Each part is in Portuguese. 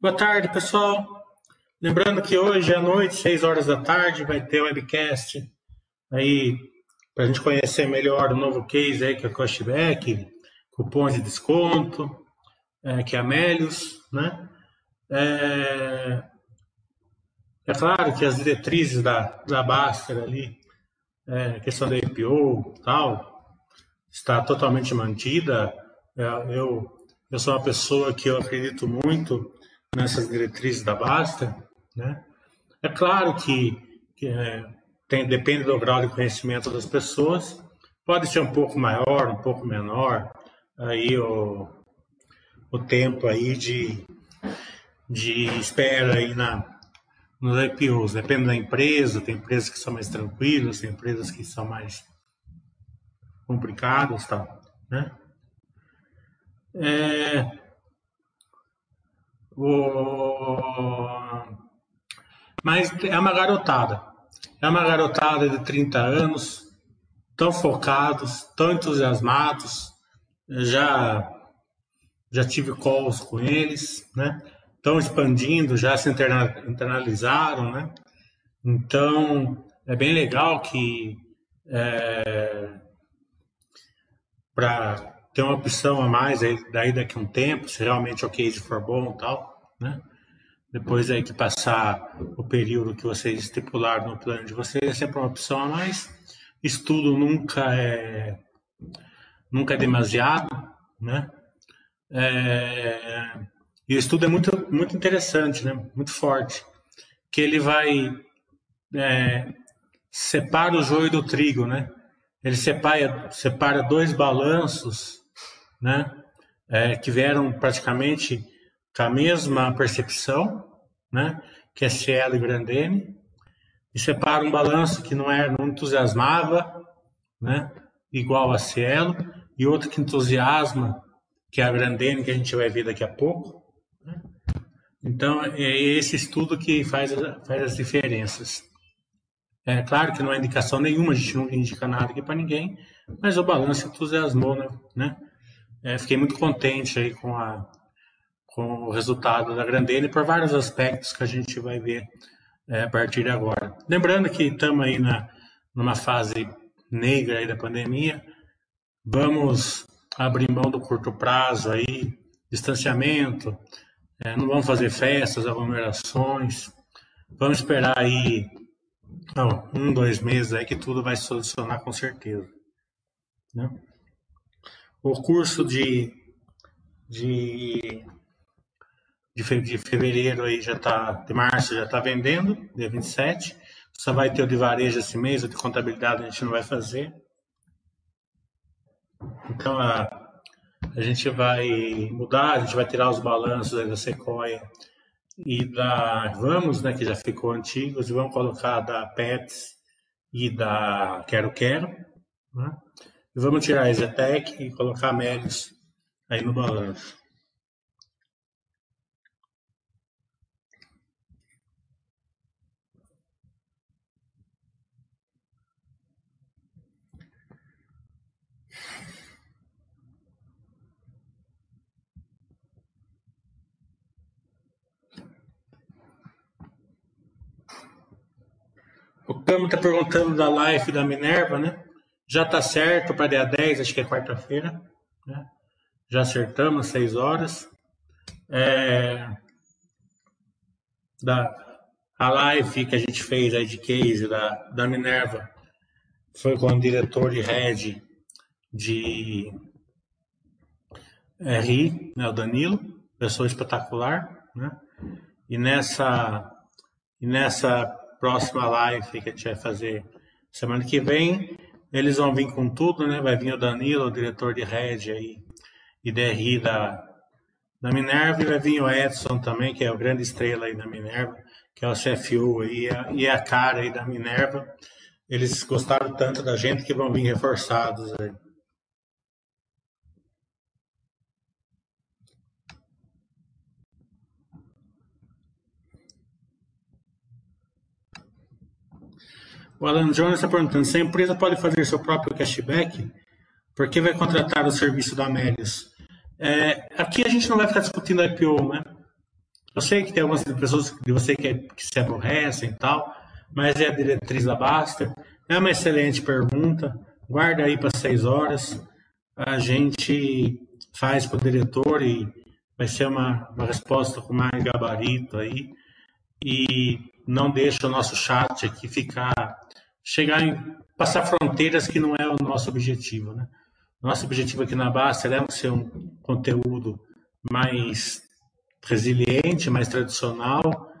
Boa tarde, pessoal. Lembrando que hoje à noite, 6 horas da tarde, vai ter webcast aí para a gente conhecer melhor o novo case aí que é o cashback, cupom de desconto, é, que é a Melius, né? É, é claro que as diretrizes da, da Baster ali, é, questão da IPO tal, está totalmente mantida. É, eu, eu sou uma pessoa que eu acredito muito nessas diretrizes da Baster, né? É claro que, que é, tem, depende do grau de conhecimento das pessoas, pode ser um pouco maior, um pouco menor, aí o, o tempo aí de, de espera aí na, nos IPOs. Depende da empresa, tem empresas que são mais tranquilas, tem empresas que são mais complicadas, tal, né? É, o, mas é uma garotada. É uma garotada de 30 anos, tão focados, tão entusiasmados. Já já tive calls com eles, né? Estão expandindo, já se internalizaram, né? Então é bem legal que é, para ter uma opção a mais aí, daí daqui a um tempo, se realmente o case for bom e tal, né? Depois aí que passar o período que vocês estipularam no plano de vocês, é sempre uma opção a mais. Estudo nunca é nunca é demasiado, né? É, e o estudo é muito muito interessante, né? Muito forte, que ele vai é, separa o joio do trigo, né? Ele separa separa dois balanços, né? É, que vieram praticamente a mesma percepção, né, que é Cielo e Grandene, e separa um balanço que não é não entusiasmava, né, igual a Cielo, e outro que entusiasma, que é a Grandene, que a gente vai ver daqui a pouco. Né? Então, é esse estudo que faz, faz as diferenças. É claro que não é indicação nenhuma, a gente não indica nada aqui para ninguém, mas o balanço entusiasmou, né? É, fiquei muito contente aí com a, com o resultado da Grandene por vários aspectos que a gente vai ver é, a partir de agora. Lembrando que estamos aí na, numa fase negra aí da pandemia, vamos abrir mão do curto prazo aí, distanciamento, é, não vamos fazer festas, aglomerações, vamos esperar aí um, dois meses aí que tudo vai se solucionar com certeza. Né? O curso de, de de fevereiro aí já tá, de março já está vendendo, dia 27. Só vai ter o de varejo esse mês, o de contabilidade a gente não vai fazer. Então a, a gente vai mudar, a gente vai tirar os balanços da Sequoia e da Vamos, né, que já ficou antigos, e vamos colocar da Pets e da Quero Quero. Né? Vamos tirar a Zetec e colocar a Melios aí no balanço. O Camo está perguntando da live da Minerva, né? Já está certo para dia 10, acho que é quarta-feira. Né? Já acertamos, 6 horas. É... Da... A live que a gente fez aí de case da, da Minerva foi com o diretor de rede de RI, né, o Danilo, pessoa espetacular, né? E nessa, e nessa próxima live que a gente vai fazer semana que vem. Eles vão vir com tudo, né? Vai vir o Danilo, o diretor de rede aí, e DRI da, da Minerva, e vai vir o Edson também, que é o grande estrela aí da Minerva, que é o CFU aí, e é a cara aí da Minerva. Eles gostaram tanto da gente que vão vir reforçados aí. O Alan Jones está perguntando: se a empresa pode fazer seu próprio cashback, por que vai contratar o serviço da Amélios? É, aqui a gente não vai ficar discutindo IPO, né? Eu sei que tem algumas pessoas de você que, que se aborrecem e tal, mas é a diretriz da Basta. É uma excelente pergunta. Guarda aí para seis horas. A gente faz para o diretor e vai ser uma, uma resposta com mais gabarito aí. E não deixa o nosso chat aqui ficar chegar em passar fronteiras que não é o nosso objetivo, né? Nosso objetivo aqui na Basta é ser um conteúdo mais resiliente, mais tradicional,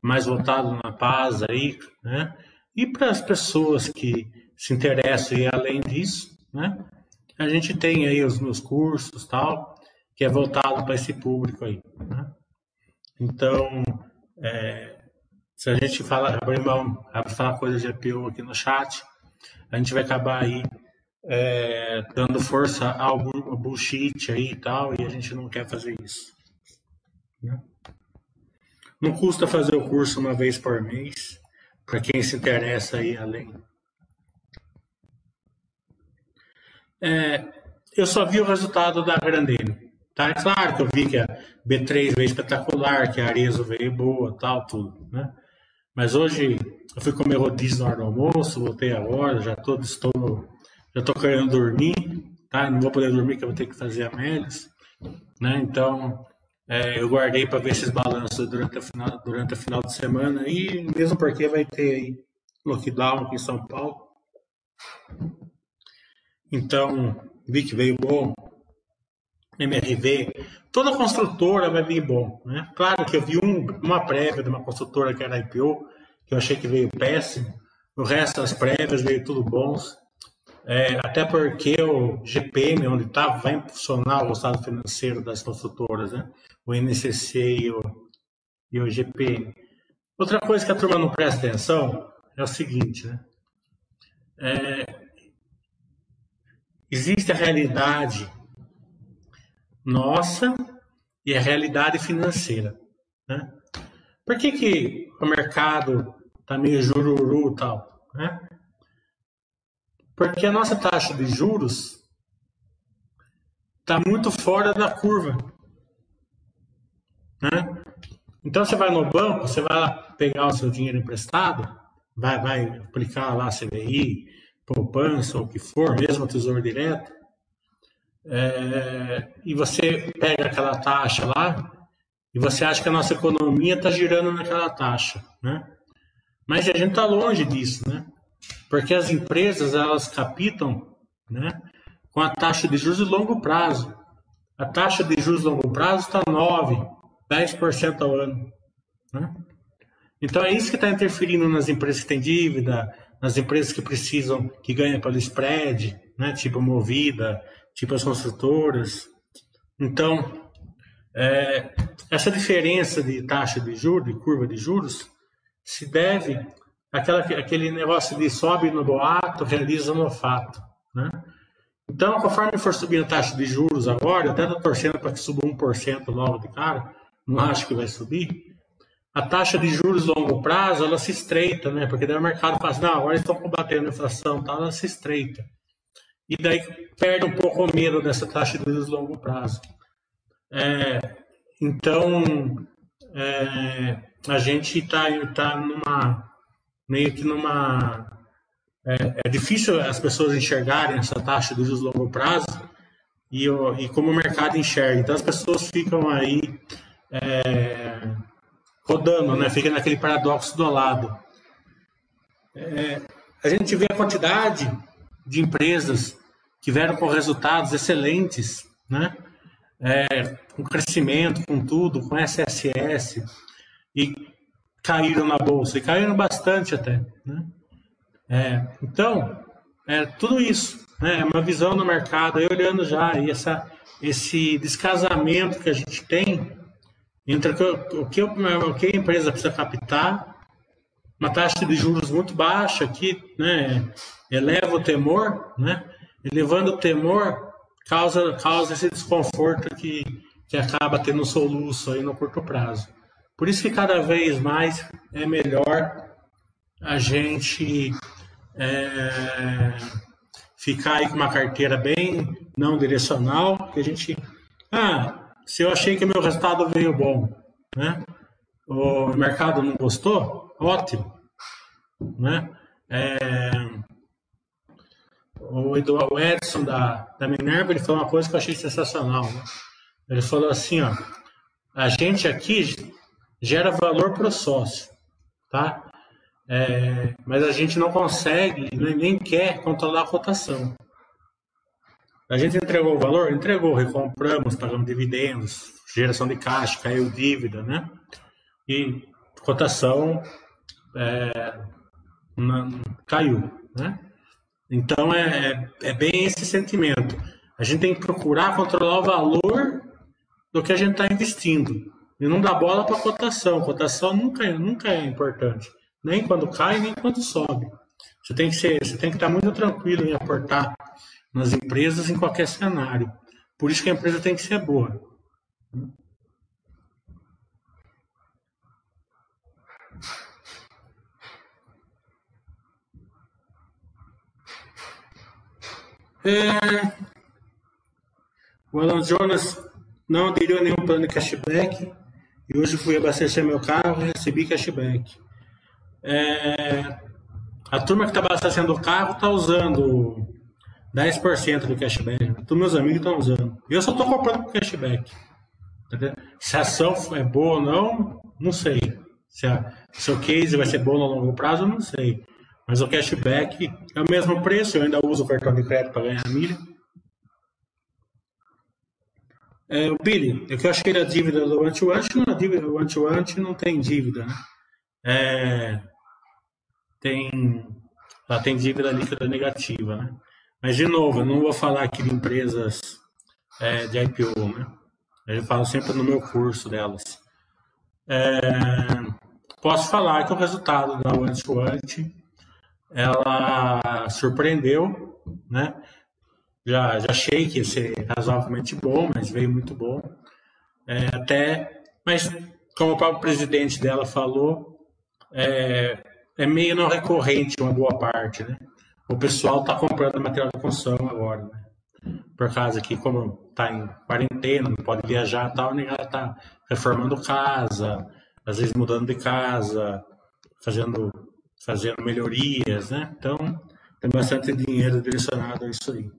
mais voltado na paz aí, né? E para as pessoas que se interessam e além disso, né? A gente tem aí os meus cursos tal, que é voltado para esse público aí, né? Então, é, se a gente fala, abrir mão, falar coisas de IPO aqui no chat, a gente vai acabar aí é, dando força ao bullshit aí e tal, e a gente não quer fazer isso. Né? Não custa fazer o curso uma vez por mês, para quem se interessa aí além. É, eu só vi o resultado da Grandene. Tá? É claro que eu vi que a B3 veio espetacular, que a Arezo veio boa, tal, tudo. Né? Mas hoje eu fui comer rodízio na hora do almoço, voltei agora, já tô, estou já estou querendo dormir, tá? Não vou poder dormir, que eu vou ter que fazer amélias, né? Então, é, eu guardei para ver esses balanços durante a, final, durante a final de semana e mesmo porque vai ter aí lockdown aqui em São Paulo. Então, vi que veio bom. MRV, toda construtora vai vir bom, né? Claro que eu vi um, uma prévia de uma construtora que era IPO, que eu achei que veio péssimo. O resto das prévias veio tudo bons. É, até porque o GPM, onde está, vai impulsionar o estado financeiro das construtoras, né? o NCC e o, e o GPM. Outra coisa que a turma não presta atenção é o seguinte, né? É, existe a realidade nossa e a realidade financeira. Né? Por que, que o mercado está meio jururu e tal? Né? Porque a nossa taxa de juros está muito fora da curva. Né? Então você vai no banco, você vai pegar o seu dinheiro emprestado, vai, vai aplicar lá CDI, poupança ou o que for, mesmo tesouro direto, é, e você pega aquela taxa lá e você acha que a nossa economia está girando naquela taxa, né? Mas a gente está longe disso, né? Porque as empresas elas capitam, né? Com a taxa de juros de longo prazo. A taxa de juros de longo prazo está 9, 10% ao ano. Né? Então é isso que está interferindo nas empresas que têm dívida, nas empresas que precisam, que ganham pelo spread, né? tipo Movida, tipo as construtoras. Então, é, essa diferença de taxa de juros, de curva de juros, se deve àquela, àquele negócio de sobe no boato, realiza no fato. Né? Então, conforme for subindo a taxa de juros agora, até estou torcendo para que suba 1% logo de cara, não acho que vai subir. A taxa de juros longo prazo, ela se estreita, né? Porque daí o mercado fala assim, não, agora estão combatendo a inflação, tal, ela se estreita. E daí perde um pouco o medo dessa taxa de juros longo prazo. É, então, é, a gente está tá numa, meio que numa... É, é, difícil as pessoas enxergarem essa taxa de juros longo prazo e, e como o mercado enxerga. Então, as pessoas ficam aí é, rodando, né? fica naquele paradoxo do lado. É, a gente vê a quantidade de empresas que vieram com resultados excelentes, né? É, com crescimento, com tudo, com SSS, e caíram na bolsa, e caíram bastante até. Né? É, então, é tudo isso, né? é uma visão do mercado, olhando já e essa, esse descasamento que a gente tem entre o que, o que a empresa precisa captar, uma taxa de juros muito baixa que né, eleva o temor, né? elevando o temor causa, causa esse desconforto que, que acaba tendo soluço aí no curto prazo. Por isso que cada vez mais é melhor a gente é, ficar aí com uma carteira bem não direcional, que a gente Ah, se eu achei que meu resultado veio bom, né? O mercado não gostou, ótimo, né? É, o, Eduardo, Edson da, da Minerva, ele falou uma coisa que eu achei sensacional. Né? Ele falou assim, ó, a gente aqui gera valor para o sócio, tá? É, mas a gente não consegue, nem quer controlar a cotação. A gente entregou o valor? Entregou, recompramos, pagamos dividendos, geração de caixa, caiu dívida, né? E cotação é, caiu, né? Então é, é, é bem esse sentimento. A gente tem que procurar controlar o valor do que a gente está investindo. E não dá bola para cotação. Cotação nunca, nunca é importante. Nem quando cai, nem quando sobe. Você tem que ser, você tem que estar muito tranquilo em aportar nas empresas em qualquer cenário. Por isso que a empresa tem que ser boa. É... O Alan Jonas não aderiu a nenhum plano de cashback e hoje fui abastecer meu carro e recebi cashback. É... A turma que está abastecendo o carro está usando 10% do cashback. Todos meus amigos estão usando. Eu só estou comprando com cashback. Entendeu? Se a ação é boa ou não, não sei. Se, se o case vai ser bom no longo prazo, não sei. Mas o cashback é o mesmo preço, eu ainda uso o cartão de crédito para ganhar milha. É, o Billy, que eu achei da dívida do anti-ante, não, dívida, o anti-ante não tem dívida, né? É, tem, ela tem dívida líquida negativa, né? Mas, de novo, eu não vou falar aqui de empresas é, de IPO, né? Eu falo sempre no meu curso delas. É, posso falar que o resultado da anti-ante ela surpreendeu, né? Já, já achei que ia ser razoavelmente bom, mas veio muito bom. É, até, mas como o próprio presidente dela falou, é, é meio não recorrente uma boa parte, né? O pessoal está comprando material de construção agora, né? Por causa que, como está em quarentena, não pode viajar e tal, a negada está reformando casa, às vezes mudando de casa, fazendo fazendo melhorias, né? Então, tem bastante dinheiro direcionado a isso aí.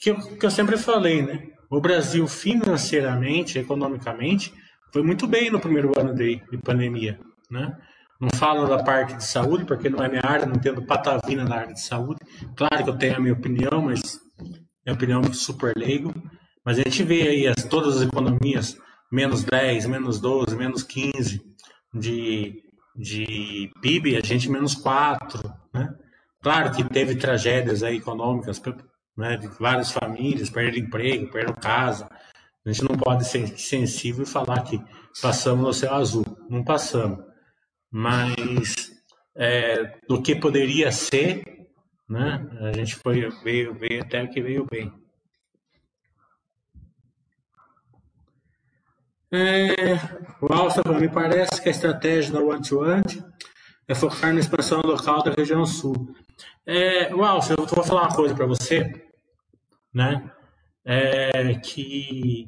Que eu, que eu sempre falei, né? O Brasil, financeiramente, economicamente, foi muito bem no primeiro ano de, de pandemia, né? Não falo da parte de saúde, porque não é minha área, não tendo patavina na área de saúde. Claro que eu tenho a minha opinião, mas minha opinião é super leigo. Mas a gente vê aí as, todas as economias, menos 10, menos 12, menos 15 de de PIB, a gente menos 4, né? Claro que teve tragédias aí econômicas, né, de várias famílias, perderam emprego, perderam casa. A gente não pode ser sensível e falar que passamos no céu azul. Não passamos. Mas é, do que poderia ser, né, a gente foi, veio, veio até que veio bem. É, o Alfa, me parece que a estratégia da One-to-One é focar na expansão local da região sul. É, o Alfa, eu vou falar uma coisa para você, né? É, que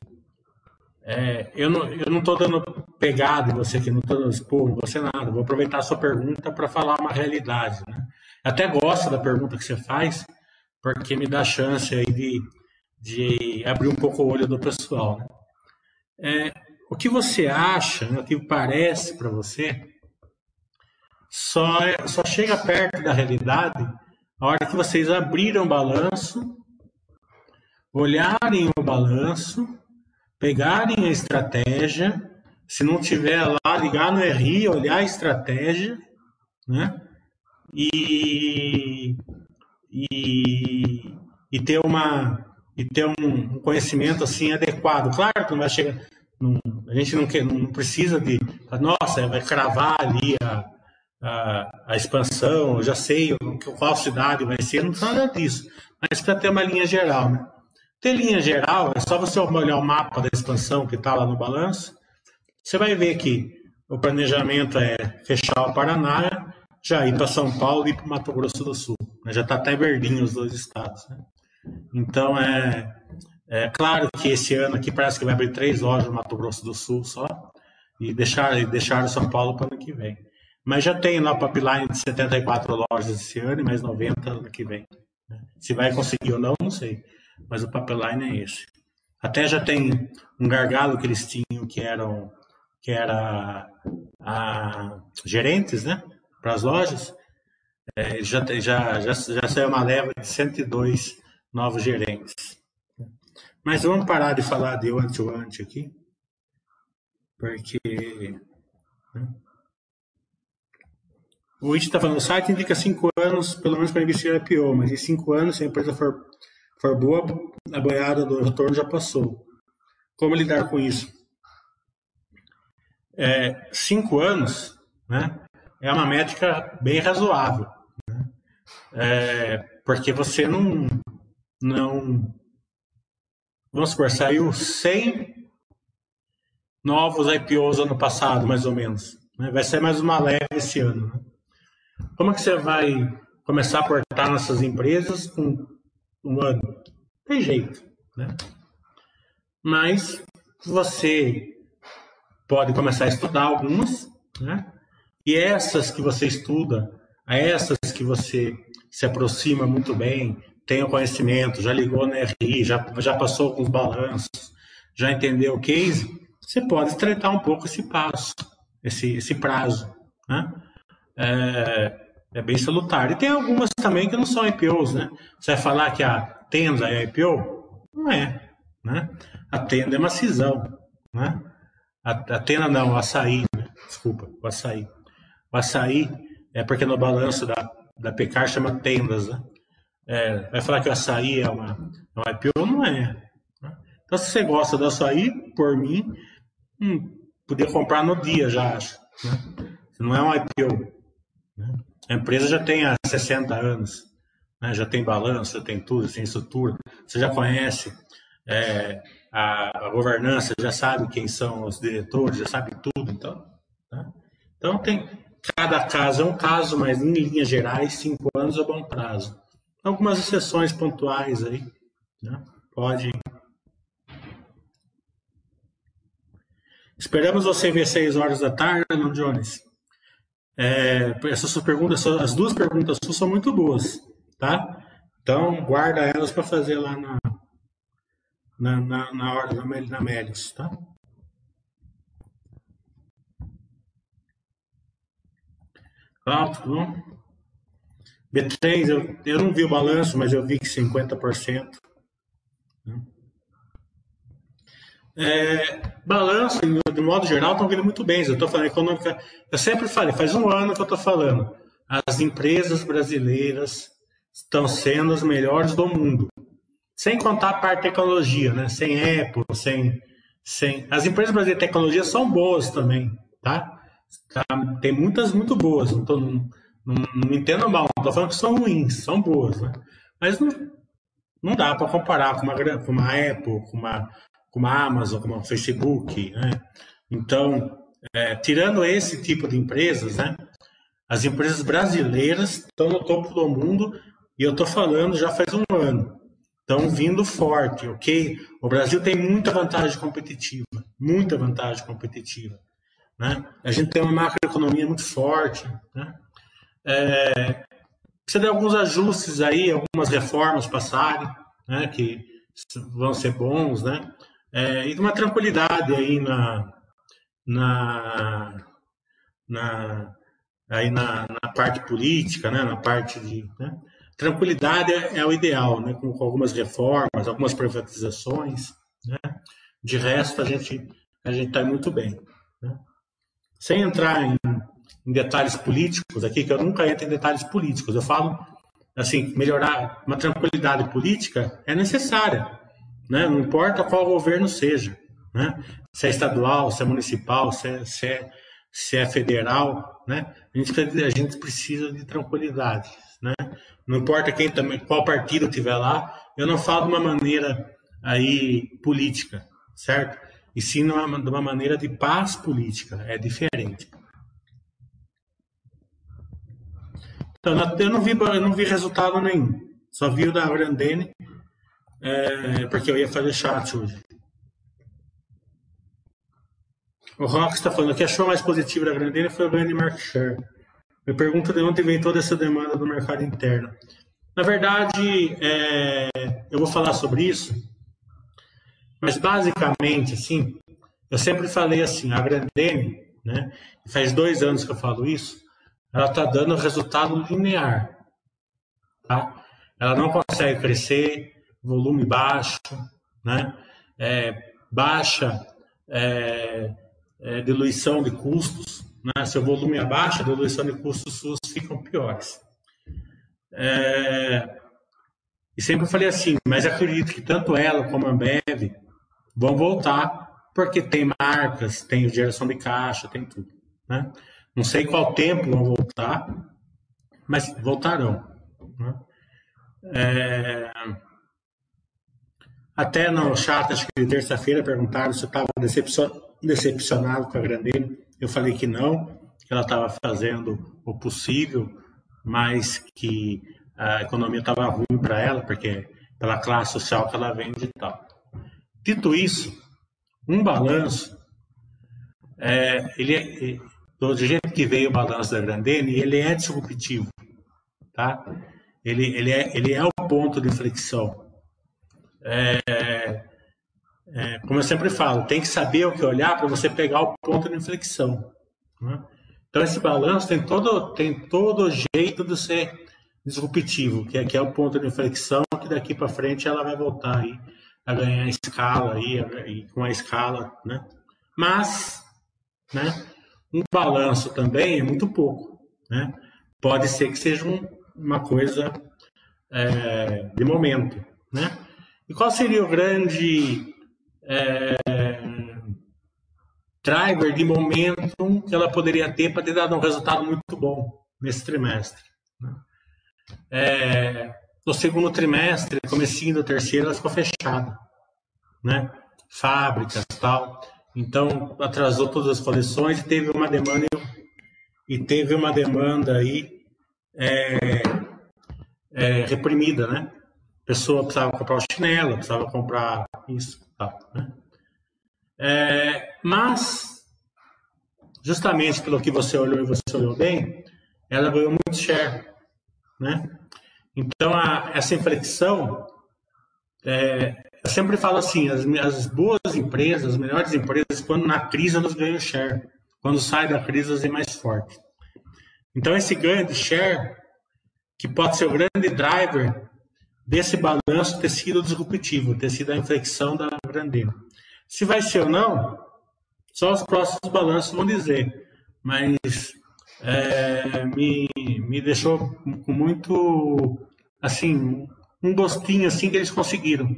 é, eu não eu não estou dando pegada em você aqui, não estou dando expor você nada. Vou aproveitar a sua pergunta para falar uma realidade. Né? Até gosto da pergunta que você faz, porque me dá chance aí de, de abrir um pouco o olho do pessoal. Né? É, o que você acha, né, o que parece para você, só, é, só chega perto da realidade a hora que vocês abriram o balanço, olharem o balanço, pegarem a estratégia, se não tiver lá, ligar no RI, olhar a estratégia, né? E, e, e ter uma e ter um conhecimento assim adequado. Claro que não vai chegar, não, a gente não, quer, não precisa de, nossa, vai cravar ali a, a, a expansão, eu já sei qual cidade vai ser, não precisa nada disso. Mas para ter uma linha geral, né? Ter linha geral, é só você olhar o mapa da expansão que está lá no balanço, você vai ver que o planejamento é fechar o Paraná, já ir para São Paulo e para Mato Grosso do Sul. Já está até verdinho os dois estados. Né? Então, é, É claro que esse ano aqui parece que vai abrir três lojas no Mato Grosso do Sul só, e deixar, deixar São Paulo para o ano que vem. Mas já tem lá pipeline de 74 lojas esse ano e mais 90 ano que vem. Se vai conseguir ou não, não sei. Mas o pipeline é esse. Até já tem um gargalo que eles tinham que eram que era a, gerentes, né, para as lojas. É, já, já, já, já saiu uma leva de 102 novos gerentes. Mas vamos parar de falar de one-to-one aqui, porque né? o IT está falando, o site indica cinco anos, pelo menos para investir em IPO, mas em cinco anos, se a empresa for, for boa, a boiada do retorno já passou. Como lidar com isso? É, cinco anos né, é uma métrica bem razoável, né? é, porque você não, não. Vamos supor, saiu 100 novos IPOs ano passado, mais ou menos. Né? Vai ser mais uma leve esse ano. Né? Como é que você vai começar a portar nessas empresas com um ano? Tem jeito, né? Mas você pode começar a estudar algumas, né? E essas que você estuda, essas que você se aproxima muito bem, tem o conhecimento, já ligou no RI, já, já passou com os balanços, já entendeu o case, você pode estreitar um pouco esse passo, esse, esse prazo. Né? É, é bem salutar. E tem algumas também que não são IPOs, né? Você vai falar que a tenda é IPO? Não é, né? A tenda é uma cisão, né? A, a tenda não, o açaí, né? desculpa, o açaí. O açaí é porque no balanço da, da Pecar chama tendas, né? É, vai falar que o açaí é uma, é uma IPO? Não é. Né? Então, se você gosta do açaí, por mim, hum, podia comprar no dia, já acho. Né? Não é um IPO. Né? A empresa já tem há 60 anos, né? já tem balanço, já tem tudo, tem estrutura, você já conhece é, a, a, governança, já sabe quem são os diretores, já sabe tudo. Então, né? então tem cada caso é um caso, mas em linhas gerais, cinco anos é bom prazo. Algumas exceções pontuais aí, né? pode Esperamos você ver seis horas da tarde, não, Jones? É, essas perguntas, as duas perguntas suas são muito boas, tá? Então, guarda elas para fazer lá na, na, na, na hora da na Melios, tá? Pronto, bom. B3, eu, eu não vi o balanço, mas eu vi que 50%. Né? É, balanço, de modo geral, estão vindo muito bem. Eu estou falando econômica. Eu sempre falei, faz um ano que eu estou falando. As empresas brasileiras estão sendo as melhores do mundo. Sem contar a parte de tecnologia, né? Sem Apple, sem. sem... As empresas brasileiras de tecnologia são boas também, tá? tá? Tem muitas muito boas. Não, tô, não, não me entendo mal, não estou falando que são ruins, são boas, né? Mas não, não dá para comparar com uma, com uma Apple, com uma como a Amazon, como o Facebook, né? Então, é, tirando esse tipo de empresas, né? As empresas brasileiras estão no topo do mundo e eu estou falando já faz um ano. Estão vindo forte, ok? O Brasil tem muita vantagem competitiva, muita vantagem competitiva. Né? A gente tem uma macroeconomia muito forte. Né? É, precisa de alguns ajustes aí, algumas reformas passarem, né? que vão ser bons, né? é, e uma tranquilidade aí na, na, na, aí na, na parte política, né, na parte de. Né? Tranquilidade é, é, o ideal, né, com, com, algumas reformas, algumas privatizações. Né? De resto, a gente a gente está muito bem. Né? Sem entrar em, em detalhes políticos aqui, que eu nunca entro em detalhes políticos, eu falo assim, melhorar uma tranquilidade política é necessária né? não importa qual governo seja, né? se é estadual, se é municipal, se é, se é, se é federal, né? a, gente, a gente precisa de tranquilidade. Né? Não importa quem também, qual partido tiver lá, eu não falo de uma maneira aí política, certo? E sim de uma, maneira de paz política, é diferente. Então, eu não vi, eu não vi resultado nenhum. Só vi o da Grandene é, porque eu ia fazer chat hoje. O Rox está falando que achou mais positivo da Grandene foi o ganho de market share. Me pergunta de onde vem toda essa demanda do mercado interno. Na verdade, é, eu vou falar sobre isso, mas basicamente, assim, eu sempre falei assim, a Grandene, né, faz dois anos que eu falo isso, ela está dando resultado linear. Tá? Ela não consegue crescer, volume baixo, né? É, baixa é, é, diluição de custos. Né? Se o volume é baixo, a diluição de custos suas ficam piores. É, e sempre falei assim, mas acredito que tanto ela como a Ambev vão voltar, porque tem marcas, tem geração de caixa, tem tudo. Né? Não sei qual tempo vão voltar, mas voltarão. Né? É... Até no chat, acho que terça-feira, perguntaram se eu estava decepcionado com a Grandene. Eu falei que não, que ela estava fazendo o possível, mas que a economia estava ruim para ela, porque pela classe social que ela vende e tal. Dito isso, um balanço, é, ele é, do jeito que veio o balanço da Grandene, ele é disruptivo, tá? Ele, ele, é, ele é o ponto de inflexão. É, é, como eu sempre falo, tem que saber o que olhar para você pegar o ponto de inflexão. Né? Então esse balanço tem todo tem todo jeito de ser disruptivo, que é, que é o ponto de inflexão que daqui para frente ela vai voltar aí a ganhar escala aí, e com a escala, né? Mas, né? Um balanço também é muito pouco, né? Pode ser que seja um, uma coisa é, de momento, né? E qual seria o grande é, driver de momentum que ela poderia ter para ter dado um resultado muito bom nesse trimestre? Né? É, no segundo trimestre, comecinho do terceiro, ela ficou fechada, né? Fábricas tal. Então atrasou todas as coleções e teve uma demanda e teve uma demanda aí é, é, reprimida, né? A pessoa precisava comprar o chinelo, precisava comprar isso, tal, né? É, mas justamente pelo que você olhou e você olhou bem, ela ganhou muito share, né? Então a, essa inflexão é, eu sempre falo assim, as, as boas empresas, as melhores empresas, quando na crise elas ganham share. Quando sai da crise elas é mais forte. Então esse ganho de share, que pode ser o grande driver desse balanço ter sido disruptivo, ter sido a inflexão da grandeza. Se vai ser ou não, só os próximos balanços vão dizer. Mas é, me, me deixou com muito, assim, um gostinho assim que eles conseguiram.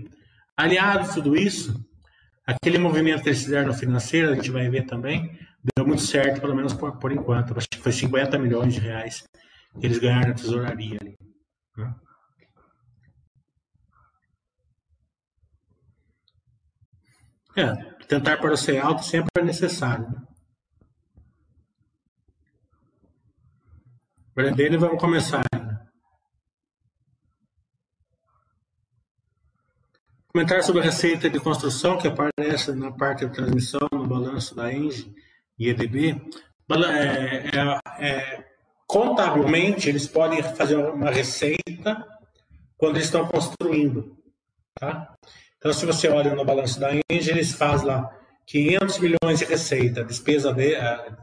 Aliado a tudo isso, aquele movimento que eles fizeram no financeiro, a gente vai ver também, deu muito certo, pelo menos por, por enquanto. Acho que foi 50 milhões de reais que eles ganharam na tesouraria ali. Né? É, tentar para ser alto sempre é necessário. Né? Brandene, vamos começar. Comentário sobre a receita de construção que aparece na parte de transmissão no balanço da Engie e EDB. É, é, é, contabilmente, eles podem fazer uma receita quando eles estão construindo. Tá? Então, se você olha no balanço da Engie, eles fazem lá 500 milhões de receita, a despesa, de, a,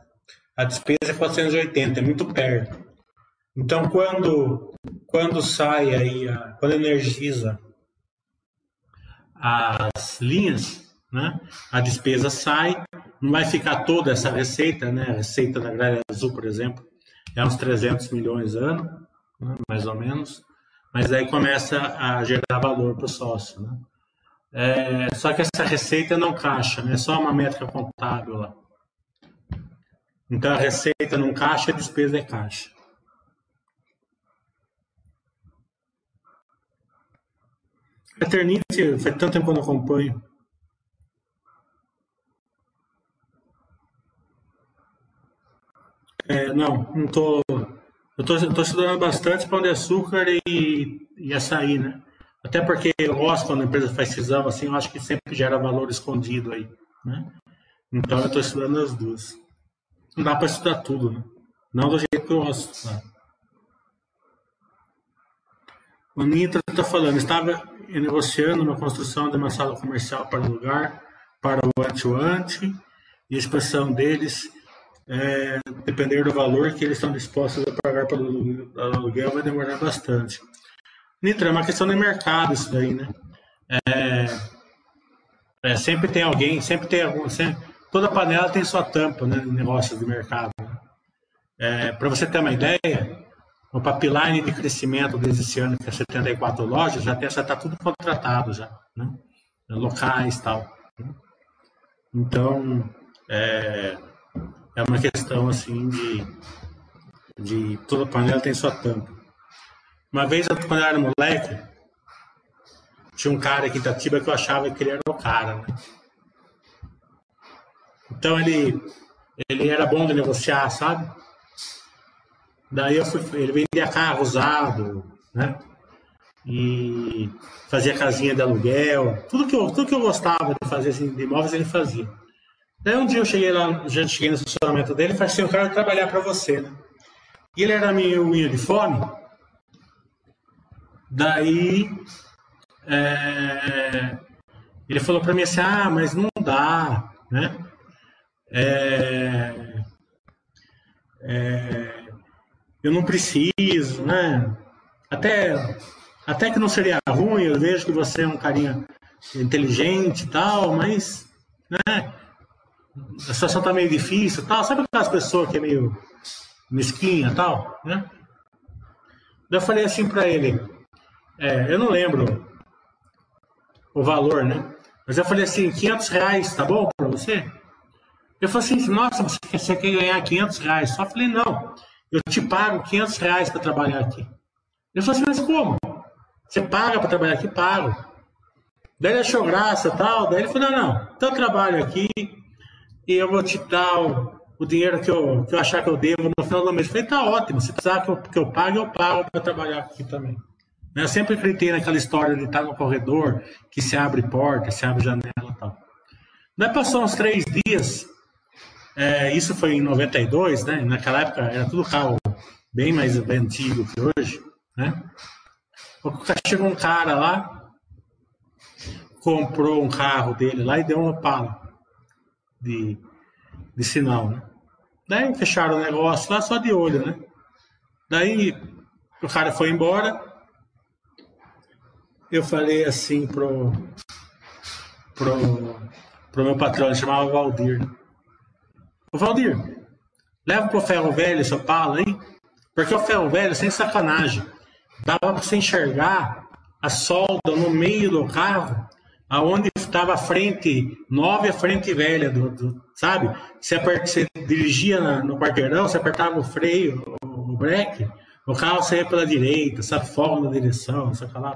a despesa é 480, é muito perto. Então, quando, quando sai aí, a, quando energiza as linhas, né? a despesa sai, não vai ficar toda essa receita, né? a receita da Gralha Azul, por exemplo, é uns 300 milhões ano, né? mais ou menos, mas aí começa a gerar valor para o sócio. Né? É, só que essa receita não caixa, né? é só uma métrica contábil lá. Então a receita não caixa, a despesa é caixa. Eternite, faz tanto tempo que eu não acompanho. É, não, não tô. Eu tô, tô estudando bastante pão de açúcar e, e açaí, né? Até porque eu gosto quando a empresa faz cisão, assim, eu acho que sempre gera valor escondido aí, né? Então eu estou estudando as duas. Não dá para estudar tudo, né? Não do jeito que eu gosto. Né? O Nitra está falando, estava negociando uma construção de uma sala comercial para o lugar, para o ante-ante, e a expressão deles é, depender do valor que eles estão dispostos a pagar pelo aluguel, vai demorar bastante. Nitra, é uma questão de mercado isso daí, né? É, é, sempre tem alguém, sempre tem algum. Sempre, toda panela tem sua tampa, né? Negócio de mercado. Né? É, Para você ter uma ideia, o pipeline de crescimento desse ano, que é 74 lojas, já está tudo contratado já, né? locais e tal. Né? Então, é, é uma questão assim de, de toda panela tem sua tampa. Uma vez, quando eu era moleque, tinha um cara aqui em Itatiba que eu achava que ele era o cara, né? Então ele, ele era bom de negociar, sabe? Daí eu fui, ele vendia carro usado, né? E fazia casinha de aluguel, tudo que eu, tudo que eu gostava de fazer assim, de imóveis ele fazia. Daí um dia eu cheguei lá, já cheguei no estacionamento dele e falei assim, eu quero trabalhar para você, né? E ele era meio unha de fome. Daí é, ele falou para mim assim, ah, mas não dá, né? É, é, eu não preciso, né? Até, até que não seria ruim, eu vejo que você é um carinha inteligente e tal, mas, né? a situação tá meio difícil tal. Sabe aquelas pessoas que é meio mesquinha tal, né? Eu falei assim para ele, é, eu não lembro o valor, né? Mas eu falei assim, 500 reais, tá bom para você? Eu falei assim, nossa, você quer ganhar 500 reais? Só falei, não, eu te pago 500 reais para trabalhar aqui. Ele falou assim, mas como? Você paga para trabalhar aqui? Pago. Daí ele achou graça tal. Daí ele falou, não, não, então eu trabalho aqui, e eu vou te dar o, o dinheiro que eu, que eu achar que eu devo no final do mês. Eu falei, tá ótimo, se precisar que eu, que eu pague, eu pago para trabalhar aqui também. Eu sempre acreditei naquela história de estar no corredor, que se abre porta, se abre janela e tal. Daí passou uns três dias, é, isso foi em 92, né? Naquela época era tudo carro bem mais antigo que hoje, né? Chegou um cara lá, comprou um carro dele lá e deu uma pala de, de sinal, né? Daí fecharam o negócio lá só de olho, né? Daí o cara foi embora. Eu falei assim pro, pro, pro meu patrão, ele chamava Valdir. O Valdir, leva pro ferro velho seu palo aí, porque o ferro velho, sem sacanagem, dava pra você enxergar a solda no meio do carro aonde estava a frente nova e a frente velha, do, do sabe? Você, aperta, você dirigia na, no quarteirão, você apertava o freio, o, o breque, o carro saía pela direita, sabe? Fogo na direção, sei lá.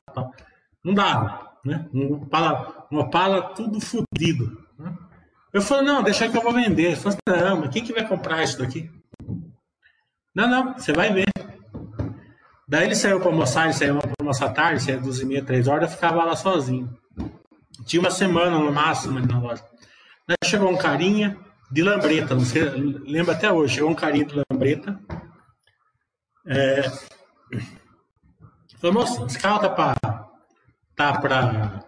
Não dava, né? Um pala, uma pala tudo fodido. Né? Eu falei, não, deixa que eu vou vender. Ele falou, não, mas quem que vai comprar isso daqui? Não, não, você vai ver. Daí ele saiu para almoçar, ele saiu para almoçar tarde, saiu duas e meia, três horas, eu ficava lá sozinho. Tinha uma semana no máximo na loja. Daí chegou um carinha de lambreta, não sei, lembra até hoje, chegou um carinha de lambreta. É, falou, moça, esse carro tá para tá pra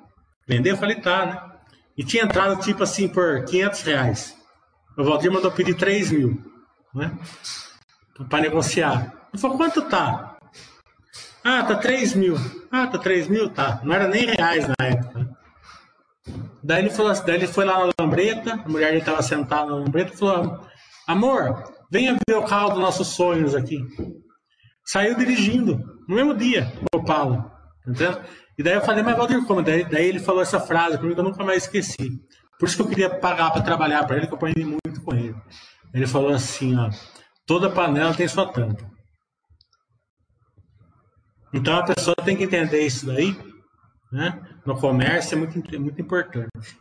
vender? Eu falei, tá, né? E tinha entrado tipo assim por 500 reais. O Valdir mandou pedir 3 mil, né? Para negociar. Ele falou, quanto tá? Ah, tá 3 mil. Ah, tá 3 mil? Tá. Não era nem reais na época. Daí ele, falou, daí ele foi lá na lambreta, a mulher dele estava sentada na lambreta e falou: Amor, venha ver o carro dos nossos sonhos aqui. Saiu dirigindo, no mesmo dia, o Paulo. Entendeu? E daí eu falei, mas Valdir, como? Daí, daí ele falou essa frase que eu nunca mais esqueci. Por isso que eu queria pagar para trabalhar para ele, que eu aprendi muito com ele. Ele falou assim: ó, toda panela tem sua tampa. Então a pessoa tem que entender isso daí né? no comércio é muito, muito importante.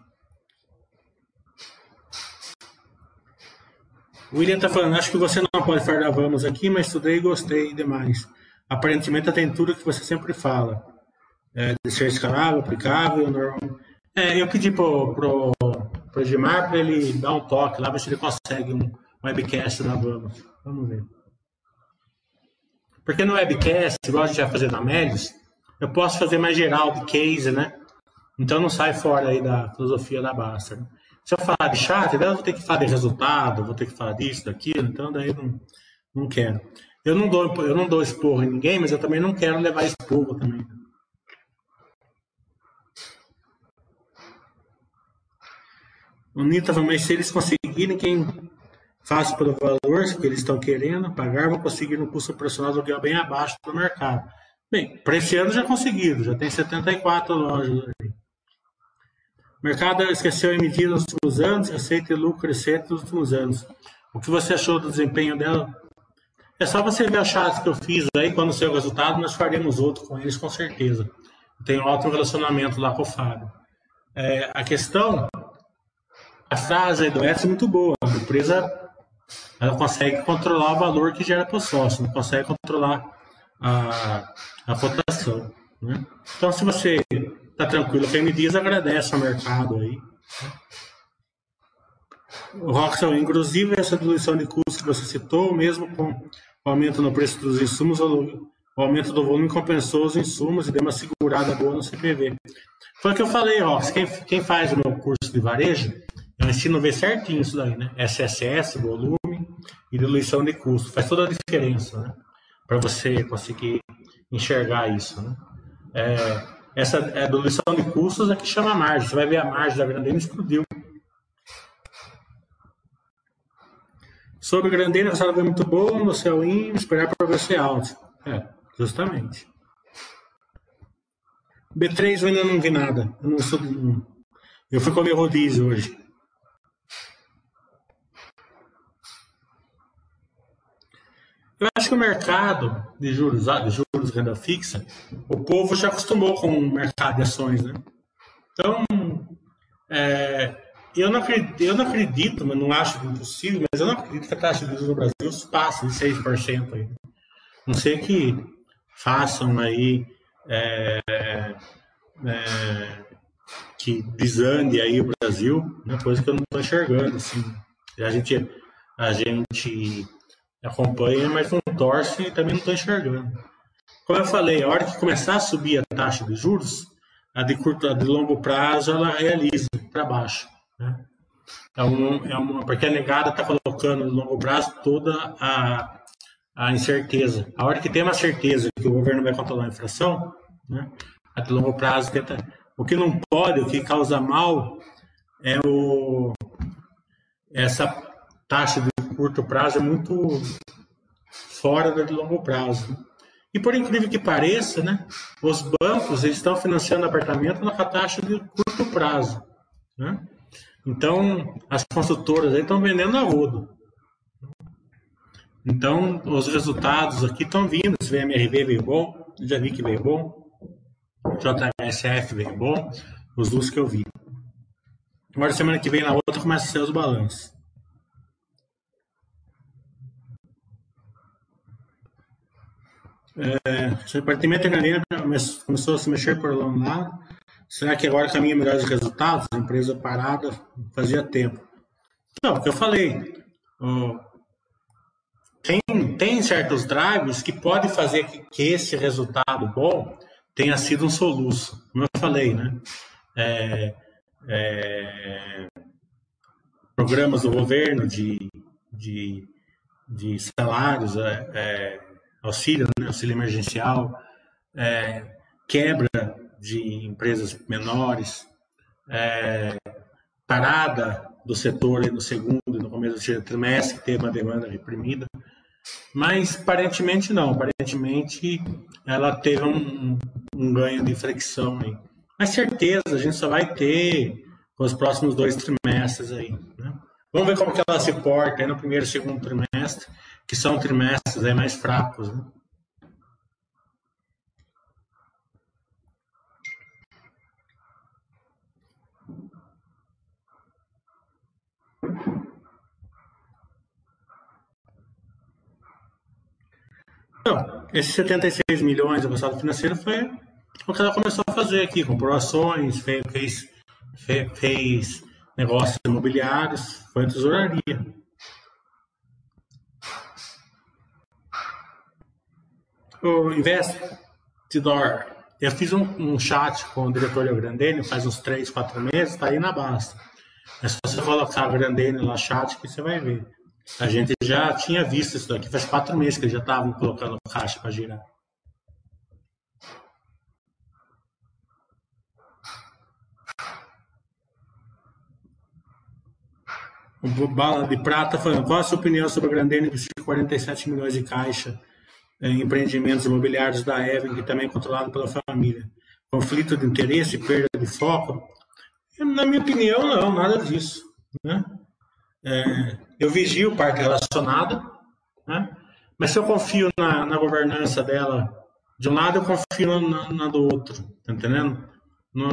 O William está falando, acho que você não pode falar vamos aqui, mas estudei e gostei demais. Aparentemente tem tudo que você sempre fala. É, de ser escalável, aplicável. Normal. É, eu pedi pro, pro, pro para ele dar um toque lá, ver se ele consegue um webcast da Vamos. Vamos ver. Porque no webcast, igual a gente vai fazer na Médios, eu posso fazer mais geral de case, né? Então não sai fora aí da filosofia da Basta. Né? Se eu falar de chat, eu vou ter que falar de resultado, vou ter que falar disso, daquilo, então daí não, não quero. Eu não dou, eu não dou esporro em ninguém, mas eu também não quero levar esporro também. Nita mas se eles conseguirem, quem faz pelo valor que eles estão querendo pagar, vão conseguir um custo operacional de aluguel bem abaixo do mercado. Bem, para esse ano já conseguiram, já tem 74 lojas ali. O mercado esqueceu emitir nos últimos anos, receita e lucro crescente nos últimos anos. O que você achou do desempenho dela? É só você ver a chats que eu fiz aí, quando saiu o resultado, nós faremos outro com eles com certeza. Tenho outro relacionamento lá com o Fábio. É, a questão, a frase do Edson é muito boa. A empresa ela consegue controlar o valor que gera para o sócio, não consegue controlar a, a cotação. Né? Então, se você está tranquilo com a MDIS, agradece ao mercado aí. O Roxel, inclusive, essa diluição de custos que você citou, mesmo com o aumento no preço dos insumos, o aumento do volume compensou os insumos e deu uma segurada boa no CPV. Foi o que eu falei, Rox, quem, quem faz o meu curso de varejo, eu ensino a ver certinho isso daí, né? SSS, volume e diluição de custo. Faz toda a diferença, né? Para você conseguir enxergar isso, né? É, essa é, diluição de custos é que chama margem. Você vai ver a margem da Grandeira explodiu. Sobre Grandeira, a sala foi muito boa, no seu IN, esperar para você alto. É, justamente. B3 eu ainda não vi nada. Eu, não sou, eu fui comer rodízio hoje. Eu acho que o mercado de juros, ah, de juros renda fixa, o povo já acostumou com o mercado de ações, né? Então, é, eu, não acredito, eu não acredito, mas não acho impossível, mas eu não acredito que a taxa de juros no Brasil passe de 6% aí. Não sei que façam aí é, é, que desande aí o Brasil, né, coisa que eu não estou enxergando. Assim. A gente, a gente acompanha, mas não torce e também não estou enxergando. Como eu falei, a hora que começar a subir a taxa de juros, a de curto, a de longo prazo, ela realiza para baixo. Né? É, um, é uma, porque a negada está colocando no longo prazo toda a, a incerteza. A hora que tem uma certeza que o governo vai controlar a inflação, né? a de longo prazo tenta. O que não pode, o que causa mal, é o, essa taxa de curto prazo é muito fora da de longo prazo. E por incrível que pareça, né, os bancos eles estão financiando apartamento na taxa de curto prazo. Né? Então, as construtoras estão vendendo a rodo. Então, os resultados aqui estão vindo. Esse VMRV veio bom, já vi que veio bom. JSF veio bom, os dois que eu vi. Agora, semana que vem, na outra, começa a ser os balanços. É, o departamento de começou a se mexer por lá. Será que agora caminha melhores resultados? A empresa parada fazia tempo. Não, porque eu falei, tem, tem certos drives que podem fazer que, que, esse resultado bom tenha sido um soluço, como eu falei, né? É, é, programas do governo de, de, de salários, é, é auxílio, né, auxílio emergencial, é, quebra de empresas menores, é, parada do setor no segundo e no começo do trimestre, que teve uma demanda reprimida. Mas aparentemente não, aparentemente ela teve um, um ganho de fricção aí. Mas certeza, a gente só vai ter nos próximos dois trimestres aí. Né? Vamos ver como que ela se porta no primeiro e segundo trimestre que são trimestres aí mais fracos. Né? Então, esses 76 milhões do passado financeiro foi o que ela começou a fazer aqui, comprou ações, fez, fez, fez negócios imobiliários, foi tesouraria. O Investidor, eu fiz um, um chat com o diretor da Grandene faz uns 3, 4 meses, está aí na basta. É só você colocar Grandene lá chat que você vai ver. A gente já tinha visto isso daqui, faz quatro meses que eles já estavam colocando caixa para girar. O Bala de Prata falando, qual a sua opinião sobre a Grandene investir 47 milhões de caixa em empreendimentos imobiliários da Evan, que também é controlado pela família? Conflito de interesse, perda de foco? Na minha opinião, não, nada disso. Né? É, eu vigio parte relacionada, né? mas se eu confio na, na, governança dela de um lado, eu confio na, na do outro, tá entendendo? Não,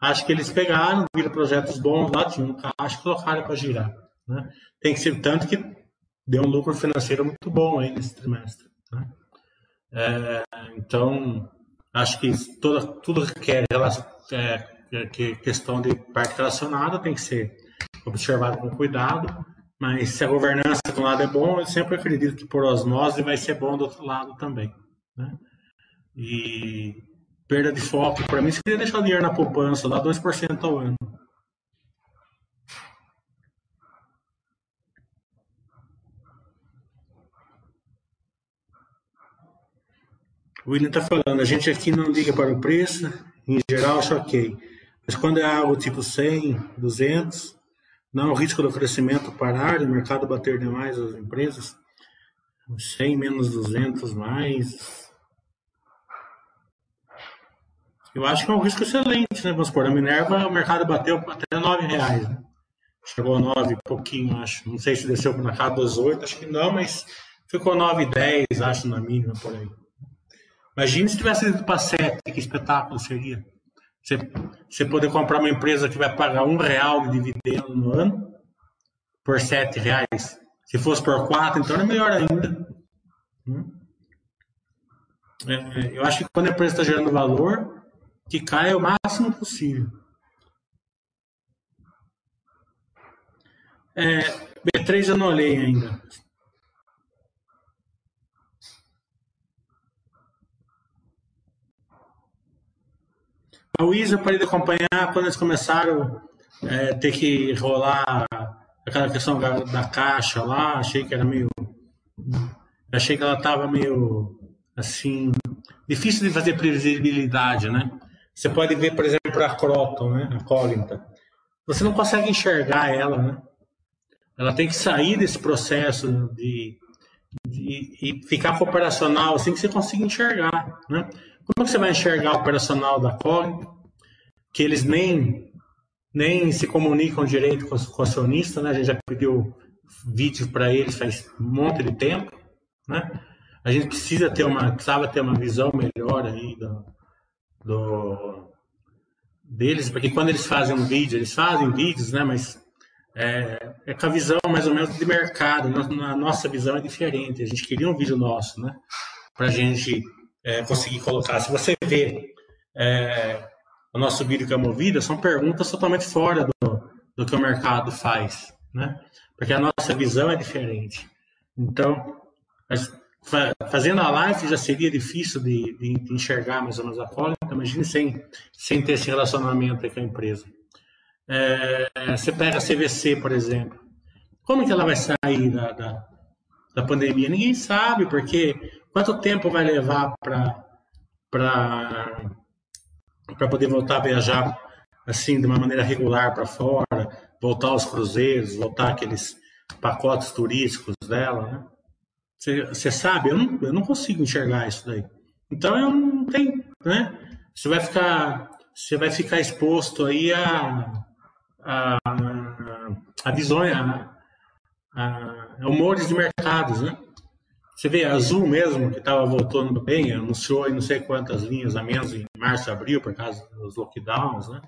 acho que eles pegaram, viram projetos bons lá, tinham um caixa e colocaram para girar. Né? Tem que ser tanto que deu um lucro financeiro muito bom aí nesse trimestre. Né? É, então, acho que toda, tudo que é, é, que questão de parte relacionada tem que ser observado com cuidado, mas se a governança de um lado é bom, eu sempre acredito que por osmose vai ser bom do outro lado também. Né? E perda de foco, para mim, se queria deixar o dinheiro na poupança, dá 2% ao ano. O William está falando, a gente aqui não liga para o preço, em geral ok. Mas quando é algo tipo 100, 200, não o risco do crescimento parar e o mercado bater demais as empresas? 100 menos 200 mais. Eu acho que é um risco excelente, né? Vamos supor, a Minerva, o mercado bateu até 9 reais. Né? Chegou a 9 pouquinho, acho. Não sei se desceu na casa dos 8, acho que não, mas ficou 9, 10, acho, na mínima, por aí. Imagina se tivesse ido para 7, que espetáculo seria. Você, você poder comprar uma empresa que vai pagar um real de dividendo no ano por sete reais. Se fosse por quatro, então é melhor ainda. Hum? É, é, eu acho que quando a empresa está gerando valor, que caia o máximo possível. É, B3 eu não olhei ainda. A Wiz eu parei de acompanhar quando eles começaram é, ter que rolar aquela questão da, da, caixa lá. Achei que era meio. Achei que ela estava meio. Assim. Difícil de fazer previsibilidade, né? Você pode ver, por exemplo, a Croton, né? A Colinta. Você não consegue enxergar ela, né? Ela tem que sair desse processo de, de, e ficar operacional assim que você consiga enxergar, né? Como você vai enxergar o operacional da Cog, que eles nem, nem se comunicam direito com, com o acionista, né? A gente já pediu vídeo para eles faz um monte de tempo, né? A gente precisa ter uma, precisava ter uma visão melhor aí do, do deles, porque quando eles fazem um vídeo, eles fazem vídeos, né? Mas é, é com a visão mais ou menos de mercado. A nossa visão é diferente. A gente queria um vídeo nosso, né? Para a gente é, conseguir colocar. Se você vê é, o nosso vídeo que é movida, são perguntas totalmente fora do, do que o mercado faz, né? Porque a nossa visão é diferente. Então, fazendo a live já seria difícil de, de, enxergar mais ou menos a folha, então imagine sem, sem ter esse relacionamento com a empresa. É, você pega a CVC, por exemplo. Como que ela vai sair da, da, da pandemia? Ninguém sabe, porque Quanto tempo vai levar para para poder voltar a viajar assim de uma maneira regular para fora, voltar aos cruzeiros, voltar aqueles pacotes turísticos dela, né? Você sabe, eu não, eu não consigo enxergar isso daí. Então eu não tenho, né? Você vai ficar, você vai ficar exposto aí a, a, a visões, a, a humores de mercados, né? Você vê, a Azul mesmo, que estava voltando bem, anunciou não sei quantas linhas a menos em março abril, por causa dos lockdowns, né?